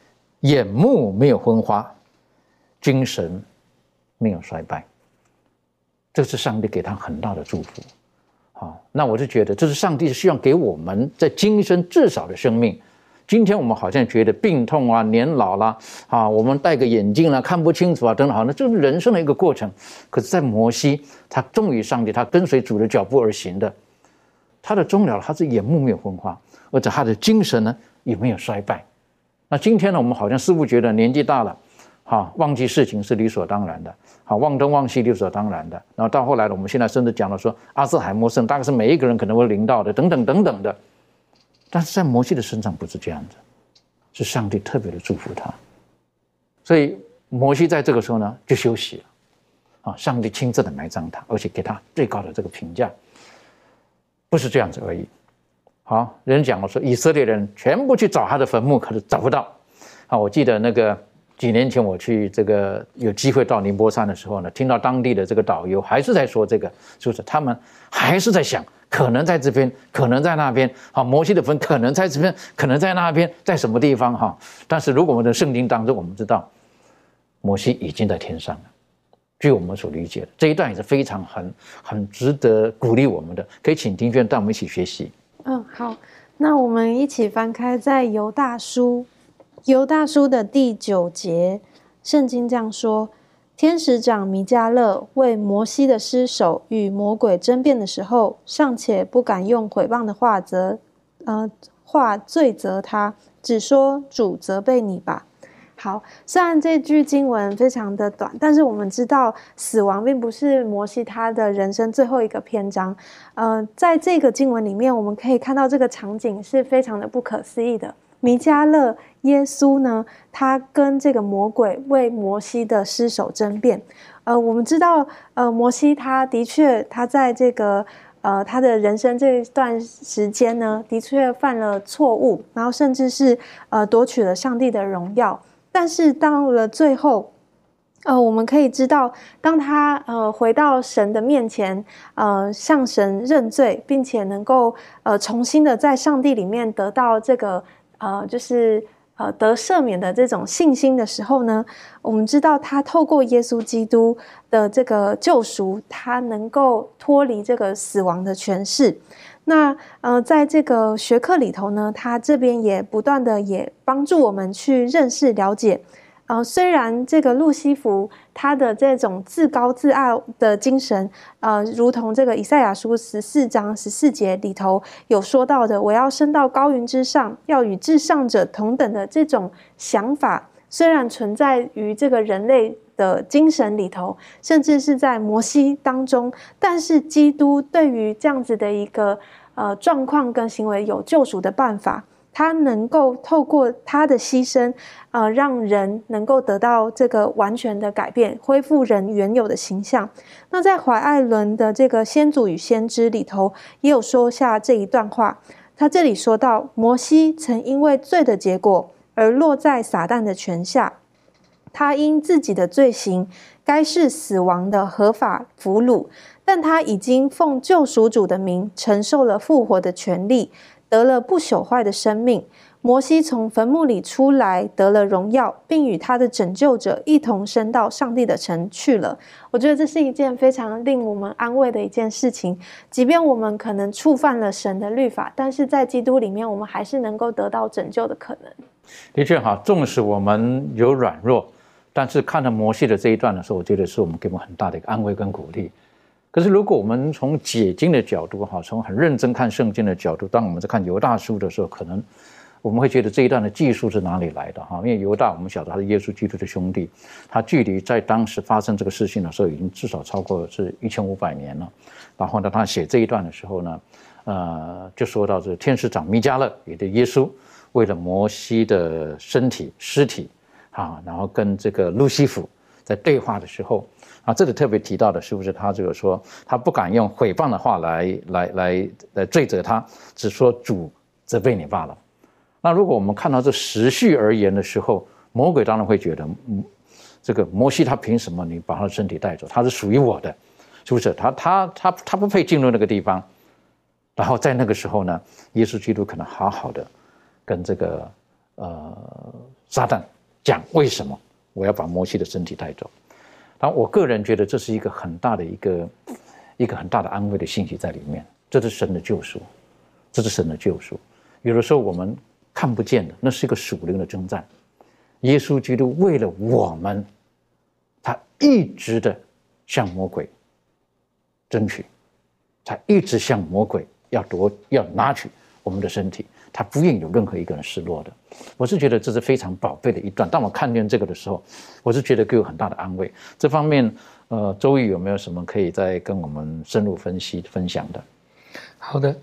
眼目没有昏花，精神没有衰败，这是上帝给他很大的祝福。好，那我就觉得这是上帝希望给我们在今生至少的生命。今天我们好像觉得病痛啊、年老啦，啊，我们戴个眼镜啦，看不清楚啊，等等，好，那这是人生的一个过程。可是，在摩西，他忠于上帝，他跟随主的脚步而行的，他的终了，他是眼目没有昏花，而且他的精神呢也没有衰败。那今天呢，我们好像似乎觉得年纪大了，哈，忘记事情是理所当然的，好，忘东忘西理所当然的。然后到后来呢，我们现在甚至讲了说，阿兹海默症大概是每一个人可能会临到的，等等等等的。但是在摩西的身上不是这样子，是上帝特别的祝福他，所以摩西在这个时候呢就休息了，啊，上帝亲自的埋葬他，而且给他最高的这个评价，不是这样子而已。好，人讲了说以色列人全部去找他的坟墓，可是找不到。啊，我记得那个几年前我去这个有机会到宁波山的时候呢，听到当地的这个导游还是在说这个，就是他们还是在想。可能在这边，可能在那边。好，摩西的坟可能在这边，可能在那边，在什么地方？哈，但是如果我们的圣经当中，我们知道，摩西已经在天上了。据我们所理解的这一段也是非常很很值得鼓励我们的，可以请丁娟带我们一起学习。嗯，好，那我们一起翻开在犹大书，犹大书的第九节，圣经这样说。天使长弥迦勒为摩西的尸首与魔鬼争辩的时候，尚且不敢用毁谤的话责，呃，话罪责他，只说主责备你吧。好，虽然这句经文非常的短，但是我们知道死亡并不是摩西他的人生最后一个篇章。呃，在这个经文里面，我们可以看到这个场景是非常的不可思议的。弥迦勒耶稣呢？他跟这个魔鬼为摩西的尸首争辩。呃，我们知道，呃，摩西他的确，他在这个呃他的人生这一段时间呢，的确犯了错误，然后甚至是呃夺取了上帝的荣耀。但是到了最后，呃，我们可以知道，当他呃回到神的面前，呃向神认罪，并且能够呃重新的在上帝里面得到这个。呃，就是呃得赦免的这种信心的时候呢，我们知道他透过耶稣基督的这个救赎，他能够脱离这个死亡的权势。那呃，在这个学科里头呢，他这边也不断的也帮助我们去认识了解。呃，虽然这个路西弗他的这种自高自爱的精神，呃，如同这个以赛亚书十四章十四节里头有说到的，我要升到高云之上，要与至上者同等的这种想法，虽然存在于这个人类的精神里头，甚至是在摩西当中，但是基督对于这样子的一个呃状况跟行为有救赎的办法。他能够透过他的牺牲，呃，让人能够得到这个完全的改变，恢复人原有的形象。那在怀艾伦的这个《先祖与先知》里头，也有说下这一段话。他这里说到，摩西曾因为罪的结果而落在撒旦的权下，他因自己的罪行该是死亡的合法俘虏，但他已经奉救赎主的名承受了复活的权利。得了不朽坏的生命，摩西从坟墓里出来，得了荣耀，并与他的拯救者一同升到上帝的城去了。我觉得这是一件非常令我们安慰的一件事情。即便我们可能触犯了神的律法，但是在基督里面，我们还是能够得到拯救的可能。的确哈，纵使我们有软弱，但是看到摩西的这一段的时候，我觉得是我们给我们很大的一个安慰跟鼓励。可是如果我们从解经的角度哈，从很认真看圣经的角度，当我们在看犹大书的时候，可能我们会觉得这一段的技术是哪里来的哈？因为犹大我们晓得他是耶稣基督的兄弟，他距离在当时发生这个事情的时候，已经至少超过是一千五百年了。然后呢，他写这一段的时候呢，呃，就说到这天使长弥迦勒，也对耶稣为了摩西的身体尸体。啊，然后跟这个路西弗在对话的时候，啊，这里特别提到的是不是他这个说他不敢用诽谤的话来来来来罪责他，只说主责备你罢了。那如果我们看到这时序而言的时候，魔鬼当然会觉得，嗯，这个摩西他凭什么你把他的身体带走？他是属于我的，是不是？他他他他不配进入那个地方。然后在那个时候呢，耶稣基督可能好好的跟这个呃撒旦。讲为什么我要把摩西的身体带走？但我个人觉得这是一个很大的一个一个很大的安慰的信息在里面。这是神的救赎，这是神的救赎。有的时候我们看不见的，那是一个属灵的征战。耶稣基督为了我们，他一直的向魔鬼争取，他一直向魔鬼要夺要拿取我们的身体。他不愿意有任何一个人失落的，我是觉得这是非常宝贝的一段。当我看见这个的时候，我是觉得给我很大的安慰。这方面，呃，周瑜有没有什么可以再跟我们深入分析分享的？好的，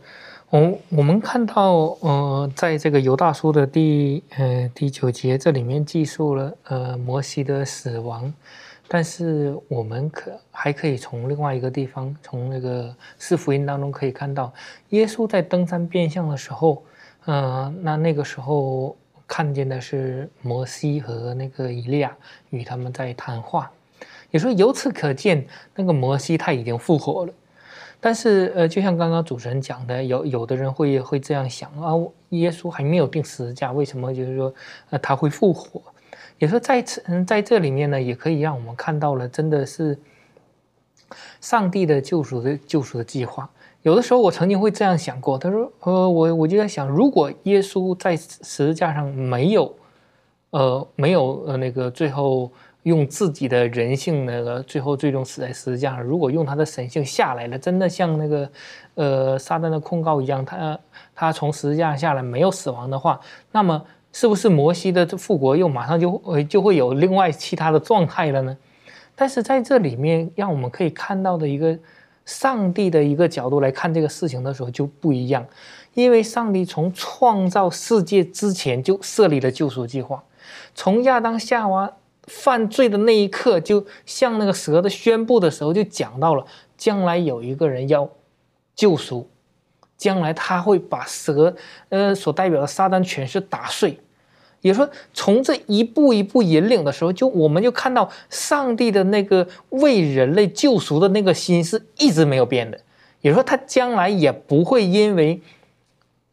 我我们看到，呃，在这个犹大书的第呃第九节，这里面记述了呃摩西的死亡，但是我们可还可以从另外一个地方，从那个四福音当中可以看到，耶稣在登山变相的时候。嗯，那那个时候看见的是摩西和那个以利亚与他们在谈话，也说由此可见，那个摩西他已经复活了。但是呃，就像刚刚主持人讲的，有有的人会会这样想啊，耶稣还没有定十字架，为什么就是说呃他会复活？也说在此嗯在这里面呢，也可以让我们看到了，真的是上帝的救赎的救赎的计划。有的时候我曾经会这样想过，他说：“呃，我我就在想，如果耶稣在十字架上没有，呃，没有呃那个最后用自己的人性那个最后最终死在十字架上，如果用他的神性下来了，真的像那个呃撒旦的控告一样，他他从十字架下来没有死亡的话，那么是不是摩西的复活又马上就呃就会有另外其他的状态了呢？但是在这里面，让我们可以看到的一个。上帝的一个角度来看这个事情的时候就不一样，因为上帝从创造世界之前就设立了救赎计划，从亚当夏娃犯罪的那一刻，就向那个蛇的宣布的时候就讲到了，将来有一个人要救赎，将来他会把蛇呃所代表的撒旦权势打碎。也说，从这一步一步引领的时候，就我们就看到上帝的那个为人类救赎的那个心是一直没有变的。也说，他将来也不会因为。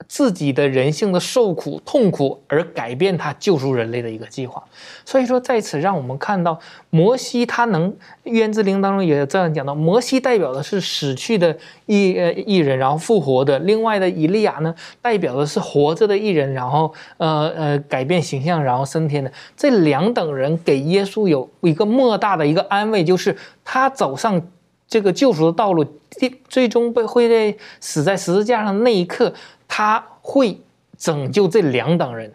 自己的人性的受苦痛苦而改变他救赎人类的一个计划，所以说在此让我们看到摩西他能渊之灵当中也这样讲到，摩西代表的是死去的一呃一人，然后复活的；另外的以利亚呢，代表的是活着的一人，然后呃呃改变形象，然后升天的。这两等人给耶稣有一个莫大的一个安慰，就是他走上这个救赎的道路，最最终被会在死在十字架上那一刻。他会拯救这两等人，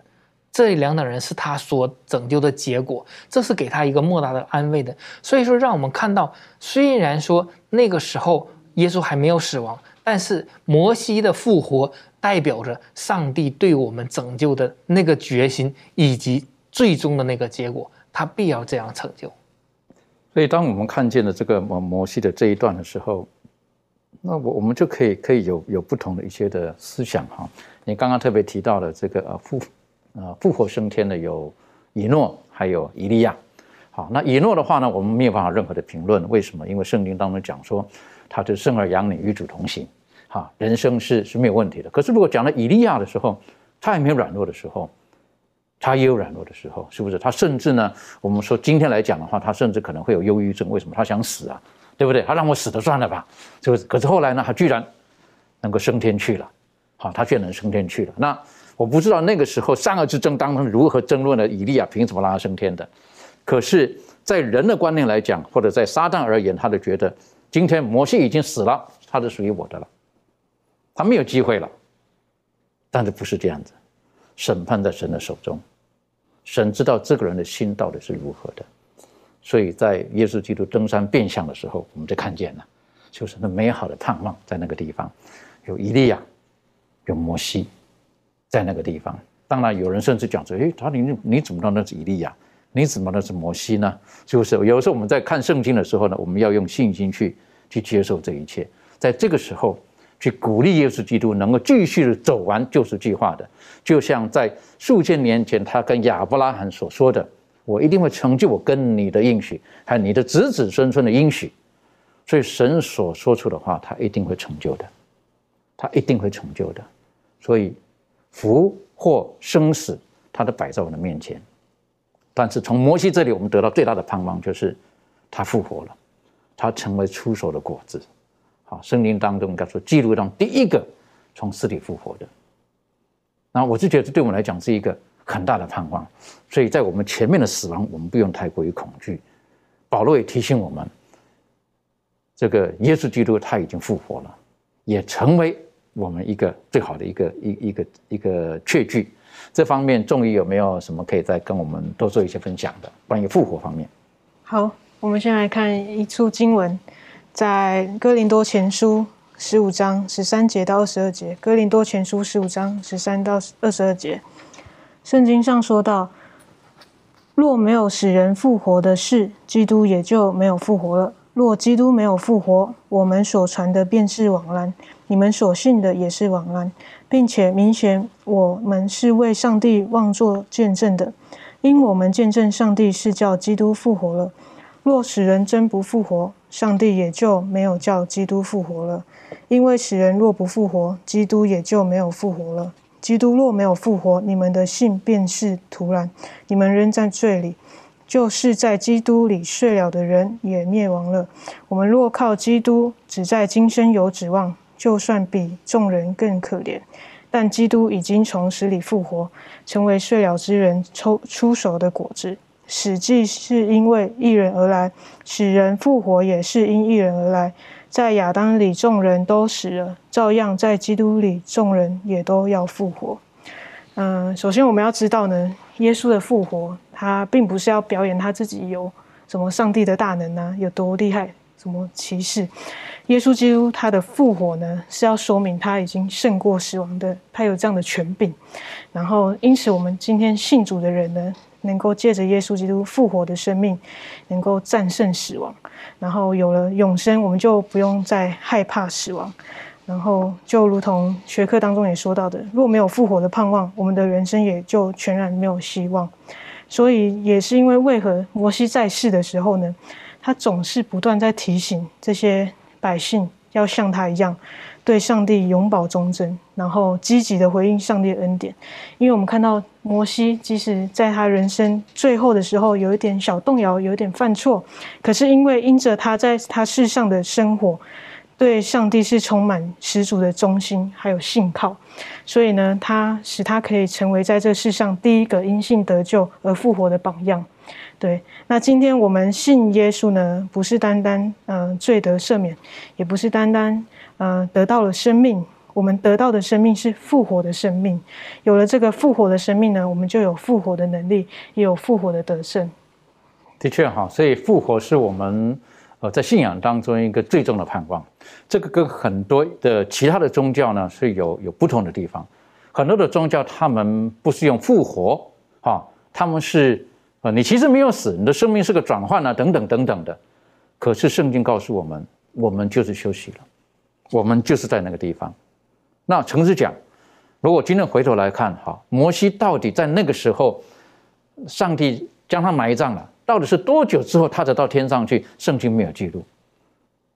这两等人是他所拯救的结果，这是给他一个莫大的安慰的。所以说，让我们看到，虽然说那个时候耶稣还没有死亡，但是摩西的复活代表着上帝对我们拯救的那个决心，以及最终的那个结果，他必要这样成就。所以，当我们看见了这个摩摩西的这一段的时候，那我我们就可以可以有有不同的一些的思想哈。你刚刚特别提到的这个呃复呃复活升天的有以诺还有以利亚。好，那以诺的话呢，我们没有办法任何的评论。为什么？因为圣经当中讲说，他就生儿养女与主同行，哈，人生是是没有问题的。可是如果讲到以利亚的时候，他也没有软弱的时候，他也有软弱的时候，是不是？他甚至呢，我们说今天来讲的话，他甚至可能会有忧郁症。为什么？他想死啊。对不对？他让我死了算了吧，就？可是后来呢，他居然能够升天去了，好，他居然能升天去了。那我不知道那个时候善恶之争当中如何争论的，以利亚凭什么让他升天的？可是，在人的观念来讲，或者在撒旦而言，他就觉得今天摩西已经死了，他是属于我的了，他没有机会了。但是不是这样子，审判在神的手中，神知道这个人的心到底是如何的，所以在耶稣基督登山变相的时候，我们就看见了，就是那美好的盼望在那个地方，有以利亚，有摩西，在那个地方。当然，有人甚至讲说：“诶，他你你怎么知道那是以利亚？你怎么那是摩西呢？”就是有时候我们在看圣经的时候呢，我们要用信心去去接受这一切，在这个时候。去鼓励耶稣基督能够继续的走完救赎计划的，就像在数千年前他跟亚伯拉罕所说的：“我一定会成就我跟你的应许，还有你的子子孙孙的应许。”所以神所说出的话，他一定会成就的，他一定会成就的。所以福祸生死，他都摆在我的面前。但是从摩西这里，我们得到最大的盼望就是他复活了，他成为出手的果子。好，圣经当中应该说记录当中第一个从死里复活的，那我就觉得对我们来讲是一个很大的盼望。所以在我们前面的死亡，我们不用太过于恐惧。保罗也提醒我们，这个耶稣基督他已经复活了，也成为我们一个最好的一个一一个一个确据。这方面，仲义有没有什么可以再跟我们多做一些分享的关于复活方面？好，我们先来看一处经文。在哥林多前书十五章十三节到二十二节，哥林多前书十五章十三到二十二节，圣经上说到：若没有使人复活的事，基督也就没有复活了。若基督没有复活，我们所传的便是枉然，你们所信的也是枉然，并且明显我们是为上帝妄作见证的，因我们见证上帝是叫基督复活了。若使人真不复活，上帝也就没有叫基督复活了。因为使人若不复活，基督也就没有复活了。基督若没有复活，你们的信便是徒然，你们仍在罪里。就是在基督里睡了的人也灭亡了。我们若靠基督，只在今生有指望，就算比众人更可怜。但基督已经从死里复活，成为睡了之人抽出手的果子。死既是因为一人而来，使人复活也是因一人而来。在亚当里众人都死了，照样在基督里众人也都要复活。嗯，首先我们要知道呢，耶稣的复活，他并不是要表演他自己有什么上帝的大能啊，有多厉害，什么骑士。耶稣基督他的复活呢，是要说明他已经胜过死亡的，他有这样的权柄。然后，因此我们今天信主的人呢。能够借着耶稣基督复活的生命，能够战胜死亡，然后有了永生，我们就不用再害怕死亡。然后就如同学科当中也说到的，若没有复活的盼望，我们的人生也就全然没有希望。所以也是因为为何摩西在世的时候呢，他总是不断在提醒这些百姓要像他一样。对上帝永保忠贞，然后积极的回应上帝的恩典。因为我们看到摩西，即使在他人生最后的时候有一点小动摇，有一点犯错，可是因为因着他在他世上的生活，对上帝是充满十足的忠心还有信靠，所以呢，他使他可以成为在这世上第一个因信得救而复活的榜样。对，那今天我们信耶稣呢，不是单单嗯罪得赦免，也不是单单。呃，得到了生命，我们得到的生命是复活的生命。有了这个复活的生命呢，我们就有复活的能力，也有复活的得胜。的确哈，所以复活是我们呃在信仰当中一个最重的盼望。这个跟很多的其他的宗教呢是有有不同的地方。很多的宗教他们不是用复活哈，他们是呃你其实没有死，你的生命是个转换啊等等等等的。可是圣经告诉我们，我们就是休息了。我们就是在那个地方。那诚实讲，如果今天回头来看，哈，摩西到底在那个时候，上帝将他埋葬了，到底是多久之后他才到天上去？圣经没有记录，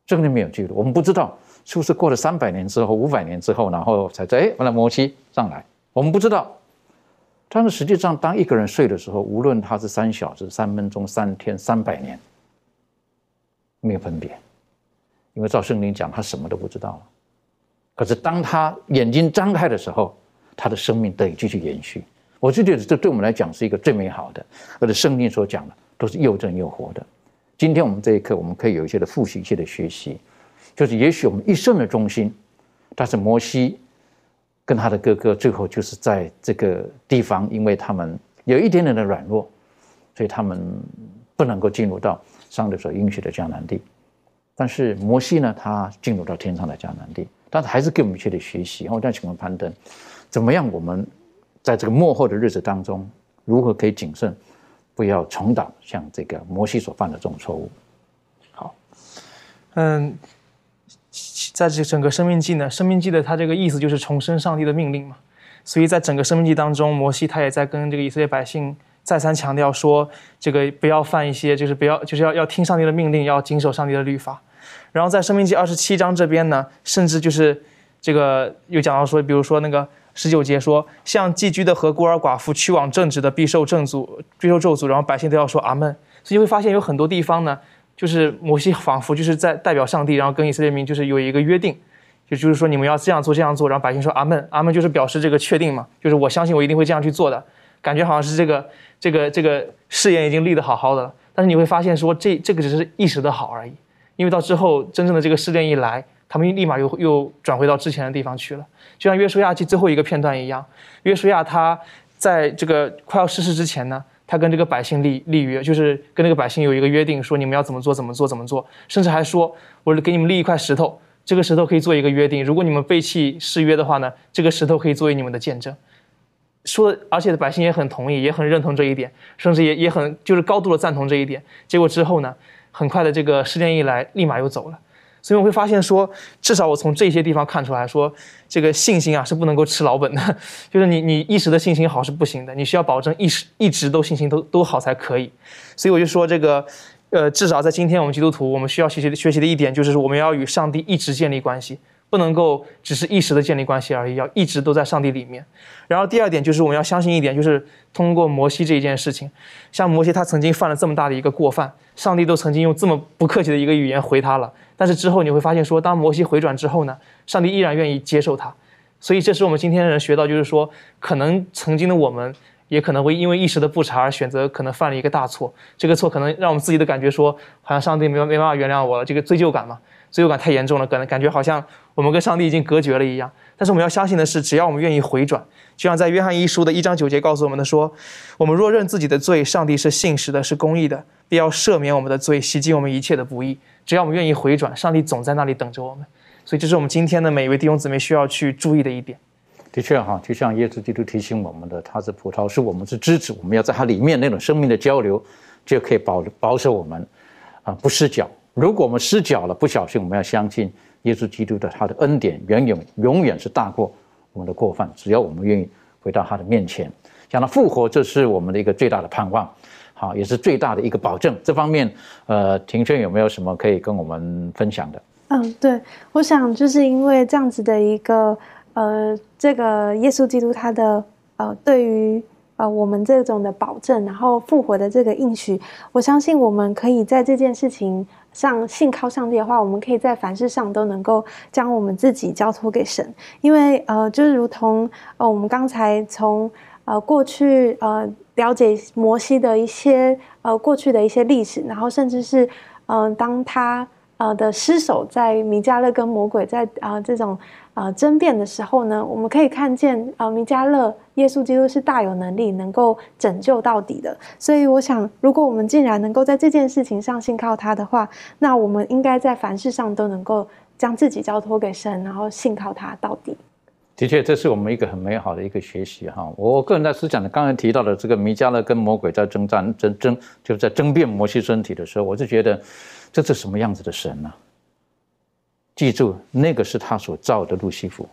圣经没有记录，我们不知道是不是过了三百年之后、五百年之后，然后才在哎，完了摩西上来，我们不知道。但是实际上，当一个人睡的时候，无论他是三小时、三分钟、三天、三百年，没有分别。因为照圣经讲，他什么都不知道了。可是当他眼睛张开的时候，他的生命得以继续延续。我就觉得这对我们来讲是一个最美好的。而且圣经所讲的，都是又真又活的。今天我们这一刻，我们可以有一些的复习，一些的学习，就是也许我们一生的中心，但是摩西跟他的哥哥最后就是在这个地方，因为他们有一点点的软弱，所以他们不能够进入到上帝所应许的迦南地。但是摩西呢，他进入到天上的迦南地，但是还是给我们一些的学习。然后再请问攀登，怎么样？我们在这个幕后的日子当中，如何可以谨慎，不要重蹈像这个摩西所犯的这种错误？好，嗯，在这整个生命记呢，生命记的它这个意思就是重申上帝的命令嘛。所以在整个生命记当中，摩西他也在跟这个以色列百姓再三强调说，这个不要犯一些，就是不要，就是要要听上帝的命令，要谨守上帝的律法。然后在《生命记》二十七章这边呢，甚至就是这个又讲到说，比如说那个十九节说，像寄居的和孤儿寡妇去往正直的，必受正诅，必受咒诅，然后百姓都要说阿门。所以会发现有很多地方呢，就是摩西仿佛就是在代表上帝，然后跟以色列民就是有一个约定，就就是说你们要这样做这样做，然后百姓说阿门，阿门就是表示这个确定嘛，就是我相信我一定会这样去做的，感觉好像是这个这个这个誓言已经立得好好的了。但是你会发现说这这个只是一时的好而已。因为到之后，真正的这个试炼一来，他们立马又又转回到之前的地方去了，就像约书亚记最后一个片段一样。约书亚他在这个快要逝世之前呢，他跟这个百姓立立约，就是跟这个百姓有一个约定，说你们要怎么做怎么做怎么做，甚至还说我给你们立一块石头，这个石头可以做一个约定，如果你们背弃誓约的话呢，这个石头可以作为你们的见证。说，而且百姓也很同意，也很认同这一点，甚至也也很就是高度的赞同这一点。结果之后呢？很快的，这个事件一来，立马又走了，所以我会发现说，至少我从这些地方看出来说，这个信心啊是不能够吃老本的，就是你你一时的信心好是不行的，你需要保证一时一直都信心都都好才可以。所以我就说这个，呃，至少在今天我们基督徒，我们需要学习学习的一点就是我们要与上帝一直建立关系。不能够只是一时的建立关系而已，要一直都在上帝里面。然后第二点就是我们要相信一点，就是通过摩西这一件事情，像摩西他曾经犯了这么大的一个过犯，上帝都曾经用这么不客气的一个语言回他了。但是之后你会发现说，当摩西回转之后呢，上帝依然愿意接受他。所以这是我们今天的人学到，就是说，可能曾经的我们也可能会因为一时的不察而选择可能犯了一个大错，这个错可能让我们自己的感觉说，好像上帝没没办法原谅我了，这个罪疚感嘛。罪疚感太严重了，可能感觉好像我们跟上帝已经隔绝了一样。但是我们要相信的是，只要我们愿意回转，就像在约翰一书的一章九节告诉我们的说：“我们若认自己的罪，上帝是信实的，是公义的，必要赦免我们的罪，洗净我们一切的不义。”只要我们愿意回转，上帝总在那里等着我们。所以，这是我们今天的每一位弟兄姊妹需要去注意的一点。的确哈，就像耶稣基督提醒我们的，他是葡萄是，我们是枝子，我们要在它里面那种生命的交流，就可以保保守我们啊不失脚。如果我们失脚了，不小心，我们要相信耶稣基督的他的恩典远远永远是大过我们的过犯。只要我们愿意回到他的面前，讲到复活，这是我们的一个最大的盼望，好，也是最大的一个保证。这方面，呃，庭轩有没有什么可以跟我们分享的？嗯，对，我想就是因为这样子的一个，呃，这个耶稣基督他的呃，对于。呃，我们这种的保证，然后复活的这个应许，我相信我们可以在这件事情像信靠上帝的话，我们可以在凡事上都能够将我们自己交托给神，因为呃，就是如同呃，我们刚才从呃过去呃了解摩西的一些呃过去的一些历史，然后甚至是嗯，当他呃的失手在米迦勒跟魔鬼在啊这种。啊，争辩的时候呢，我们可以看见啊，弥迦勒耶稣基督是大有能力，能够拯救到底的。所以，我想，如果我们竟然能够在这件事情上信靠他的话，那我们应该在凡事上都能够将自己交托给神，然后信靠他到底。的确，这是我们一个很美好的一个学习哈。我个人在思想的刚才提到的这个弥迦勒跟魔鬼在征战争争，就在争辩摩西身体的时候，我就觉得这是什么样子的神呢？记住，那个是他所造的路西弗，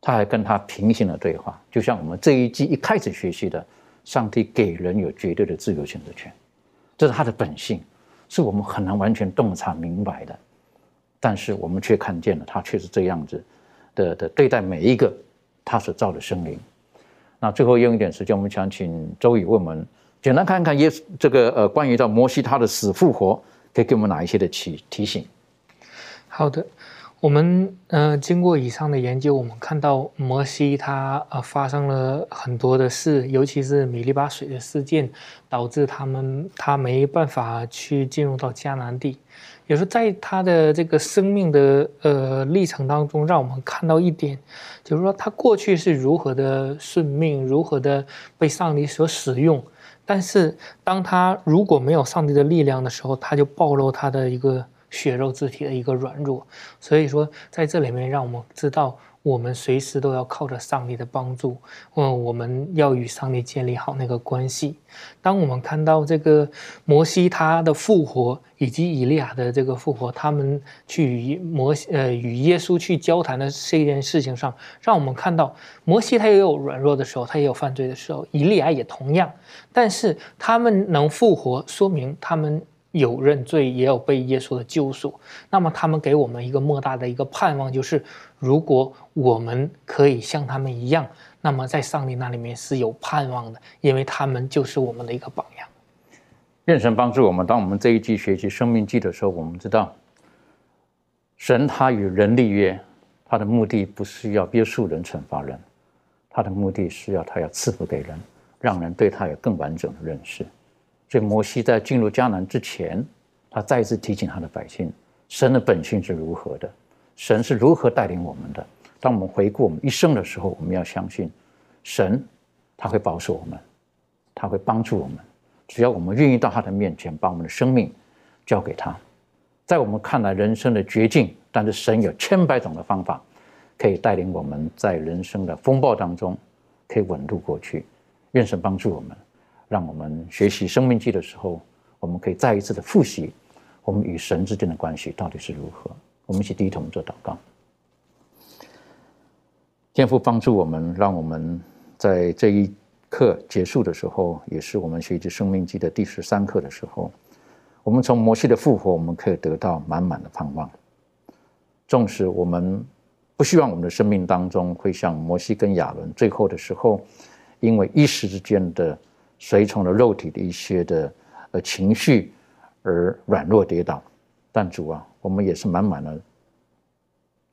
他还跟他平行的对话，就像我们这一季一开始学习的，上帝给人有绝对的自由选择权，这是他的本性，是我们很难完全洞察明白的，但是我们却看见了他却是这样子的的对待每一个他所造的生灵。那最后用一点时间，我们想请周宇为我们简单看看耶稣这个呃关于到摩西他的死复活，可以给我们哪一些的提提醒？好的，我们呃经过以上的研究，我们看到摩西他呃发生了很多的事，尤其是米利巴水的事件，导致他们他没办法去进入到迦南地。也是在他的这个生命的呃历程当中，让我们看到一点，就是说他过去是如何的顺命，如何的被上帝所使用，但是当他如果没有上帝的力量的时候，他就暴露他的一个。血肉之体的一个软弱，所以说在这里面，让我们知道，我们随时都要靠着上帝的帮助。嗯，我们要与上帝建立好那个关系。当我们看到这个摩西他的复活，以及以利亚的这个复活，他们去与摩呃与耶稣去交谈的这件事情上，让我们看到摩西他也有软弱的时候，他也有犯罪的时候，以利亚也同样。但是他们能复活，说明他们。有认罪，也有被耶稣的救赎。那么他们给我们一个莫大的一个盼望，就是如果我们可以像他们一样，那么在上帝那里面是有盼望的，因为他们就是我们的一个榜样。愿神帮助我们。当我们这一季学习生命记的时候，我们知道，神他与人立约，他的目的不是要约束人、惩罚人，他的目的是要他要赐福给人，让人对他有更完整的认识。所以摩西在进入迦南之前，他再一次提醒他的百姓：神的本性是如何的，神是如何带领我们的。当我们回顾我们一生的时候，我们要相信，神他会保守我们，他会帮助我们。只要我们愿意到他的面前，把我们的生命交给他，在我们看来人生的绝境，但是神有千百种的方法，可以带领我们在人生的风暴当中可以稳渡过去。愿神帮助我们。让我们学习生命记的时候，我们可以再一次的复习我们与神之间的关系到底是如何。我们一起低头做祷告，天父帮助我们，让我们在这一课结束的时候，也是我们学习生命记的第十三课的时候，我们从摩西的复活，我们可以得到满满的盼望。纵使我们不希望我们的生命当中会像摩西跟亚伦最后的时候，因为一时之间的。随从了肉体的一些的呃情绪而软弱跌倒，但主啊，我们也是满满的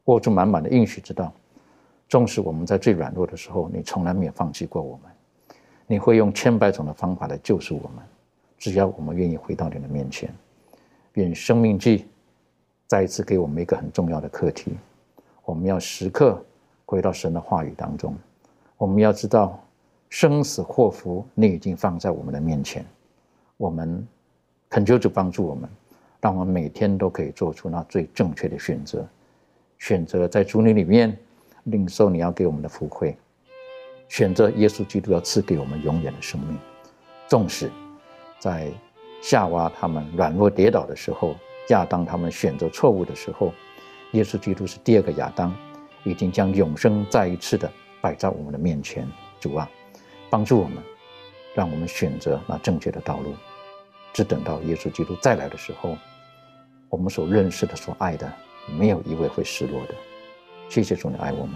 握住满满的应许，之道，纵使我们在最软弱的时候，你从来没有放弃过我们，你会用千百种的方法来救赎我们，只要我们愿意回到你的面前。愿生命记再一次给我们一个很重要的课题，我们要时刻回到神的话语当中，我们要知道。生死祸福，你已经放在我们的面前。我们恳求主帮助我们，让我们每天都可以做出那最正确的选择，选择在主你里面领受你要给我们的福惠，选择耶稣基督要赐给我们永远的生命。纵使在夏娃他们软弱跌倒的时候，亚当他们选择错误的时候，耶稣基督是第二个亚当，已经将永生再一次的摆在我们的面前。主啊！帮助我们，让我们选择那正确的道路，只等到耶稣基督再来的时候，我们所认识的、所爱的，没有一位会失落的。谢谢主，你爱我们，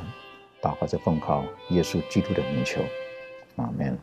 祷告在奉靠耶稣基督的名求，阿门。